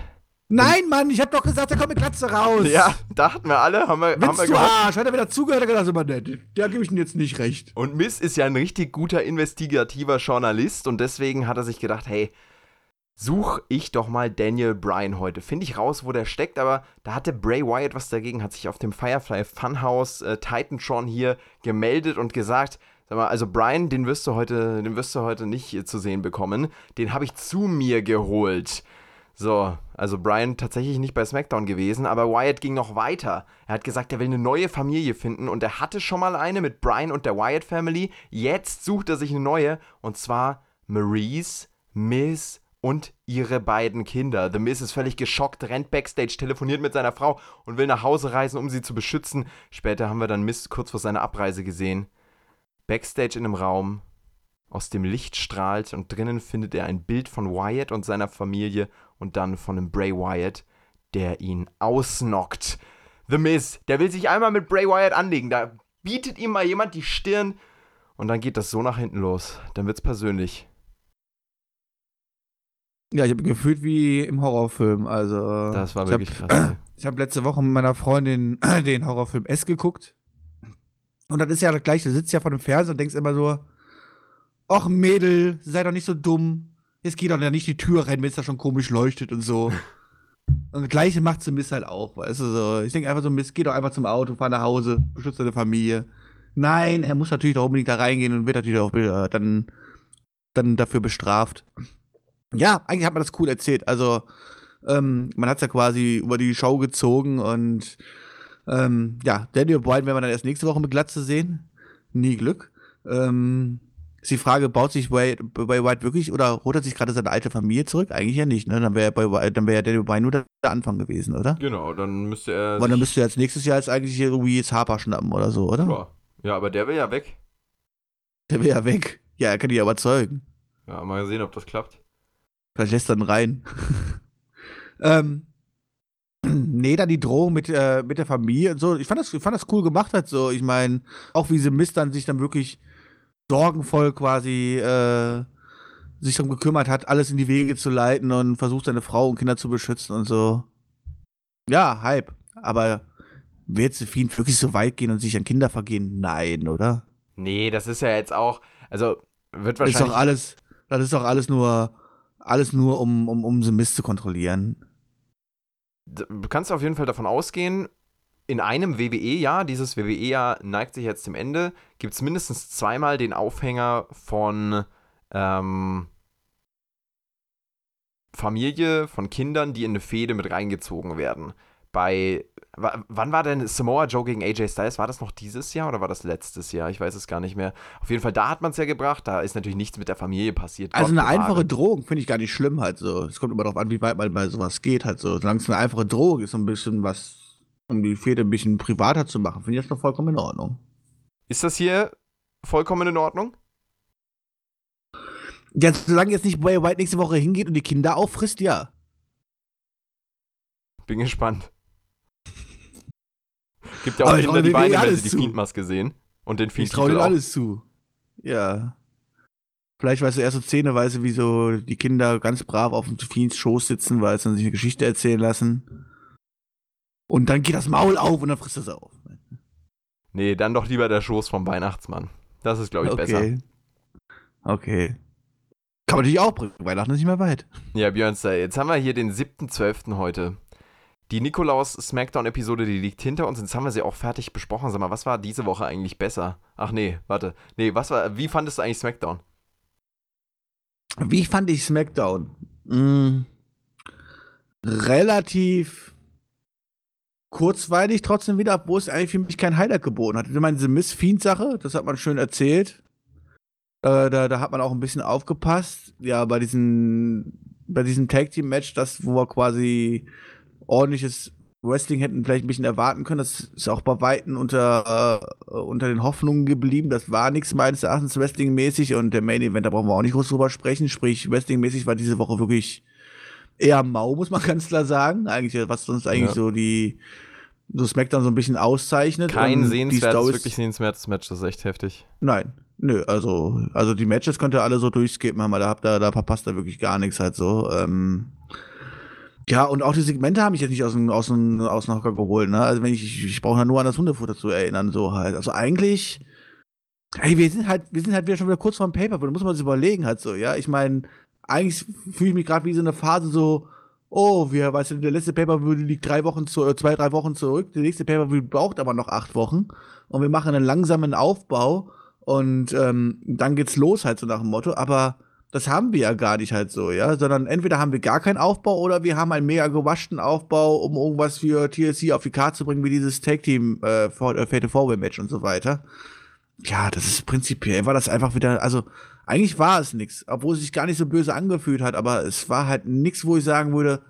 Nein, Mann, ich hab doch gesagt, er kommt mit Glatze raus. Ja, dachten wir alle, haben wir, haben wir gehört. Arsch, hat er wieder zugehört, hat er gedacht, immer nett. Der gebe ich ihm jetzt nicht recht. Und Miss ist ja ein richtig guter investigativer Journalist und deswegen hat er sich gedacht, hey, such ich doch mal Daniel Bryan heute. Finde ich raus, wo der steckt, aber da hatte Bray Wyatt was dagegen, hat sich auf dem Firefly Funhouse äh, Titantron hier gemeldet und gesagt, Sag mal, also Brian, den wirst du heute, den wirst du heute nicht zu sehen bekommen. Den habe ich zu mir geholt. So, also Brian tatsächlich nicht bei SmackDown gewesen, aber Wyatt ging noch weiter. Er hat gesagt, er will eine neue Familie finden und er hatte schon mal eine mit Brian und der Wyatt Family. Jetzt sucht er sich eine neue und zwar Maurice, Miss und ihre beiden Kinder. The Miz ist völlig geschockt, rennt backstage, telefoniert mit seiner Frau und will nach Hause reisen, um sie zu beschützen. Später haben wir dann Miss kurz vor seiner Abreise gesehen. Backstage in einem Raum, aus dem Licht strahlt und drinnen findet er ein Bild von Wyatt und seiner Familie und dann von einem Bray Wyatt, der ihn ausnockt. The Miz, der will sich einmal mit Bray Wyatt anlegen, da bietet ihm mal jemand die Stirn und dann geht das so nach hinten los. Dann wird's persönlich. Ja, ich habe gefühlt wie im Horrorfilm. Also das war wirklich <clears throat> hab, krass. Ich habe letzte Woche mit meiner Freundin <clears throat> den Horrorfilm S geguckt. Und das ist ja das Gleiche. Du sitzt ja vor dem Fernseher und denkst immer so, ach Mädel, sei doch nicht so dumm. Jetzt geht doch ja nicht die Tür rein, wenn es da schon komisch leuchtet und so. <laughs> Und das Gleiche macht so Mist halt auch, weißt du so. Ich denke einfach so, Mist, geh doch einfach zum Auto, fahr nach Hause, beschütze deine Familie. Nein, er muss natürlich doch unbedingt da reingehen und wird natürlich auch äh, dann, dann dafür bestraft. Ja, eigentlich hat man das cool erzählt. Also, ähm, man hat es ja quasi über die Show gezogen und ähm, ja, Daniel Bryan werden wir dann erst nächste Woche mit Glatze sehen. Nie Glück. Ähm, ist die Frage, baut sich White, bei White wirklich oder holt er sich gerade seine alte Familie zurück? Eigentlich ja nicht, ne? Dann wäre dann wäre Daniel Bryan nur der, Anfang gewesen, oder? Genau, dann müsste er. Aber dann müsste er jetzt nächstes Jahr jetzt eigentlich irgendwie jetzt Harper schnappen oder so, oder? Ja. ja, aber der will ja weg. Der will ja weg. Ja, er kann die ja überzeugen. Ja, mal sehen, ob das klappt. Vielleicht lässt er dann rein. <laughs> ähm, <clears throat> Nee, dann die Drohung mit, äh, mit der Familie und so. Ich fand das, ich fand das cool gemacht halt so. Ich meine, auch wie sie Mist dann sich dann wirklich sorgenvoll quasi äh, sich darum gekümmert hat, alles in die Wege zu leiten und versucht, seine Frau und Kinder zu beschützen und so. Ja, Hype. Aber wird Sephine wirklich so weit gehen und sich an Kinder vergehen? Nein, oder? Nee, das ist ja jetzt auch, also wird Das ist wahrscheinlich. doch alles, das ist doch alles nur, alles nur, um, um, um The Mist zu kontrollieren. du kannst auf jeden Fall davon ausgehen, in einem WWE-Jahr, dieses WWE-Jahr neigt sich jetzt dem Ende, gibt es mindestens zweimal den Aufhänger von ähm, Familie, von Kindern, die in eine Fehde mit reingezogen werden. Bei, wann war denn Samoa Joe gegen AJ Styles? War das noch dieses Jahr oder war das letztes Jahr? Ich weiß es gar nicht mehr. Auf jeden Fall, da hat man es ja gebracht, da ist natürlich nichts mit der Familie passiert. Also Gott eine einfache Drohung finde ich gar nicht schlimm halt so. Es kommt immer darauf an, wie weit man bei sowas geht halt so. Solange es eine einfache Drohung ist, so ein bisschen was, um die Fehde ein bisschen privater zu machen, finde ich das noch vollkommen in Ordnung. Ist das hier vollkommen in Ordnung? Ja, solange jetzt nicht Bray White nächste Woche hingeht und die Kinder auffrisst, ja. Bin gespannt. Gibt ja auch Aber ich Kinder, die weinen, eh wenn sie die. Fiend-Maske sehen. Und den Ich fiend traue denen auch. alles zu. Ja. Vielleicht weißt du erst so zähneweise, wie so die Kinder ganz brav auf dem Fiends Schoß sitzen, weil sie sich eine Geschichte erzählen lassen. Und dann geht das Maul auf und dann frisst es auf. Nee, dann doch lieber der Schoß vom Weihnachtsmann. Das ist, glaube ich, besser. Okay. Okay. Kann man natürlich auch bringen. Weihnachten ist nicht mehr weit. Ja, Björnster, jetzt haben wir hier den 7.12. heute. Die Nikolaus-Smackdown-Episode, die liegt hinter uns. Jetzt haben wir sie auch fertig besprochen. Sag mal, was war diese Woche eigentlich besser? Ach nee, warte. Nee, was war, wie fandest du eigentlich Smackdown? Wie fand ich SmackDown? Mm, relativ kurzweilig trotzdem wieder, obwohl es eigentlich für mich kein Highlight geboten hat. Ich meine, diese Miss Fiend-Sache, das hat man schön erzählt. Äh, da, da hat man auch ein bisschen aufgepasst. Ja, bei diesem, bei diesem Tag-Team-Match, das, wo wir quasi ordentliches Wrestling hätten vielleicht ein bisschen erwarten können, das ist auch bei Weitem unter, äh, unter den Hoffnungen geblieben. Das war nichts meines Erachtens Wrestling-mäßig und der Main-Event, da brauchen wir auch nicht groß drüber sprechen. Sprich, Wrestling-mäßig war diese Woche wirklich eher mau, muss man <laughs> ganz klar sagen. Eigentlich, was sonst eigentlich Ja. so die so SmackDown so ein bisschen auszeichnet. Kein die sehenswertes, wirklich sehenswertes Match. Das ist echt heftig. Nein. Nö, also, also die Matches könnt ihr alle so durchskippen, aber da, habt ihr, da verpasst ihr wirklich gar nichts halt so. Ähm, ja, und auch die Segmente haben mich jetzt nicht aus dem, aus dem, aus dem Hocker geholt, ne? Also wenn ich, ich, ich brauche nur an das Hundefutter zu erinnern, so halt. Also eigentlich, ey, wir sind halt, wir sind halt wieder schon wieder kurz vorm Paper, da muss man sich überlegen halt so, ja. Ich meine, eigentlich fühle ich mich gerade wie so eine Phase so, oh, wir, weißt du, der letzte Paper liegt drei Wochen zu, äh, zwei, drei Wochen zurück, der nächste Paper braucht aber noch acht Wochen und wir machen einen langsamen Aufbau und ähm, dann geht's los halt so nach dem Motto, aber das haben wir ja gar nicht halt so, ja, sondern entweder haben wir gar keinen Aufbau oder wir haben einen mega gewaschten Aufbau, um irgendwas für TLC auf die Karte zu bringen, wie dieses Tag Team äh, äh, Fatal Four Match und so weiter. Ja, das ist prinzipiell war das einfach wieder, also eigentlich war es nichts, obwohl es sich gar nicht so böse angefühlt hat, aber es war halt nichts, wo ich sagen würde,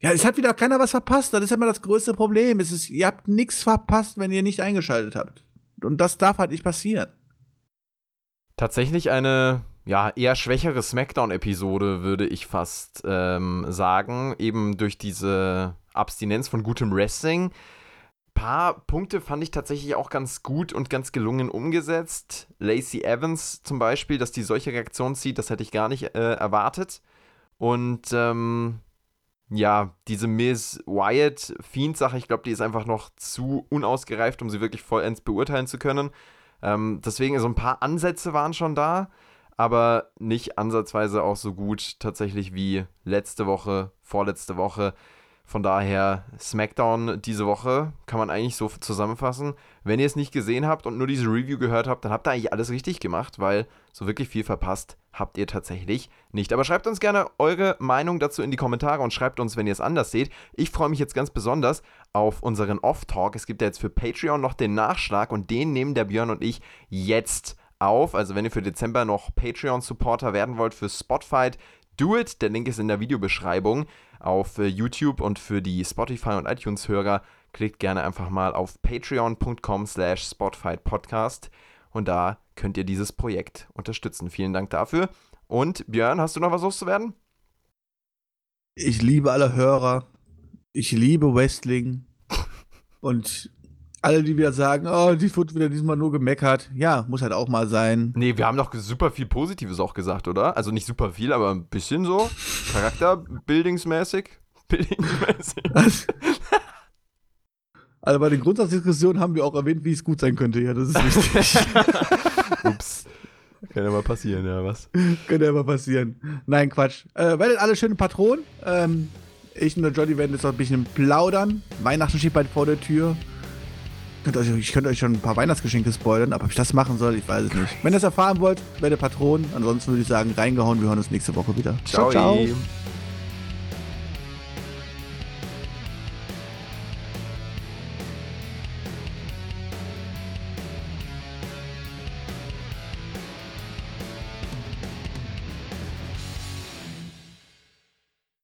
ja, es hat wieder keiner was verpasst. Das ist immer das größte Problem. Es ist, ihr habt nichts verpasst, wenn ihr nicht eingeschaltet habt. Und das darf halt nicht passieren. Tatsächlich eine ja, eher schwächere Smackdown-Episode, würde ich fast ähm, sagen. Eben durch diese Abstinenz von gutem Wrestling. Paar Punkte fand ich tatsächlich auch ganz gut und ganz gelungen umgesetzt. Lacey Evans zum Beispiel, dass die solche Reaktionen zieht, das hätte ich gar nicht äh, erwartet. Und ähm, ja, diese Miss Wyatt Fiend-Sache, ich glaube, die ist einfach noch zu unausgereift, um sie wirklich vollends beurteilen zu können. Ähm, deswegen, so ein paar Ansätze waren schon da, aber nicht ansatzweise auch so gut tatsächlich wie letzte Woche, vorletzte Woche. Von daher, SmackDown diese Woche kann man eigentlich so zusammenfassen. Wenn ihr es nicht gesehen habt und nur diese Review gehört habt, dann habt ihr eigentlich alles richtig gemacht, weil so wirklich viel verpasst habt ihr tatsächlich nicht. Aber schreibt uns gerne eure Meinung dazu in die Kommentare und schreibt uns, wenn ihr es anders seht. Ich freue mich jetzt ganz besonders auf unseren Off-Talk. Es gibt ja jetzt für Patreon noch den Nachschlag und den nehmen der Björn und ich jetzt auf. Also wenn ihr für Dezember noch Patreon-Supporter werden wollt für Spotfight, do it. Der Link ist in der Videobeschreibung auf äh, YouTube und für die Spotify und iTunes-Hörer klickt gerne einfach mal auf patreon.com slash spotfightpodcast und da könnt ihr dieses Projekt unterstützen. Vielen Dank dafür. Und Björn, hast du noch was loszuwerden? Ich liebe alle Hörer. ich liebe Wrestling. <laughs> Und alle, die wieder sagen, oh, die wird wieder diesmal nur gemeckert. Ja, muss halt auch mal sein. Nee, wir haben doch super viel Positives auch gesagt, oder? Also nicht super viel, aber ein bisschen so. Charakterbildingsmäßig. <laughs> Bildingsmäßig. Also bei den Grundsatzdiskussionen haben wir auch erwähnt, wie es gut sein könnte. Ja, das ist wichtig. <laughs> Ups. Kann ja mal passieren, ja, was? Könnte ja mal passieren. Nein, Quatsch. Äh, werdet alle schöne Patronen. Ähm, ich und der Johnny werden jetzt noch ein bisschen plaudern. Weihnachten steht bald vor der Tür. Könnt euch, ich könnte euch schon ein paar Weihnachtsgeschenke spoilern, aber ob ich das machen soll, ich weiß es nicht. Wenn ihr es erfahren wollt, werdet Patronen. Ansonsten würde ich sagen, reingehauen. Wir hören uns nächste Woche wieder. ciao. ciao. ciao.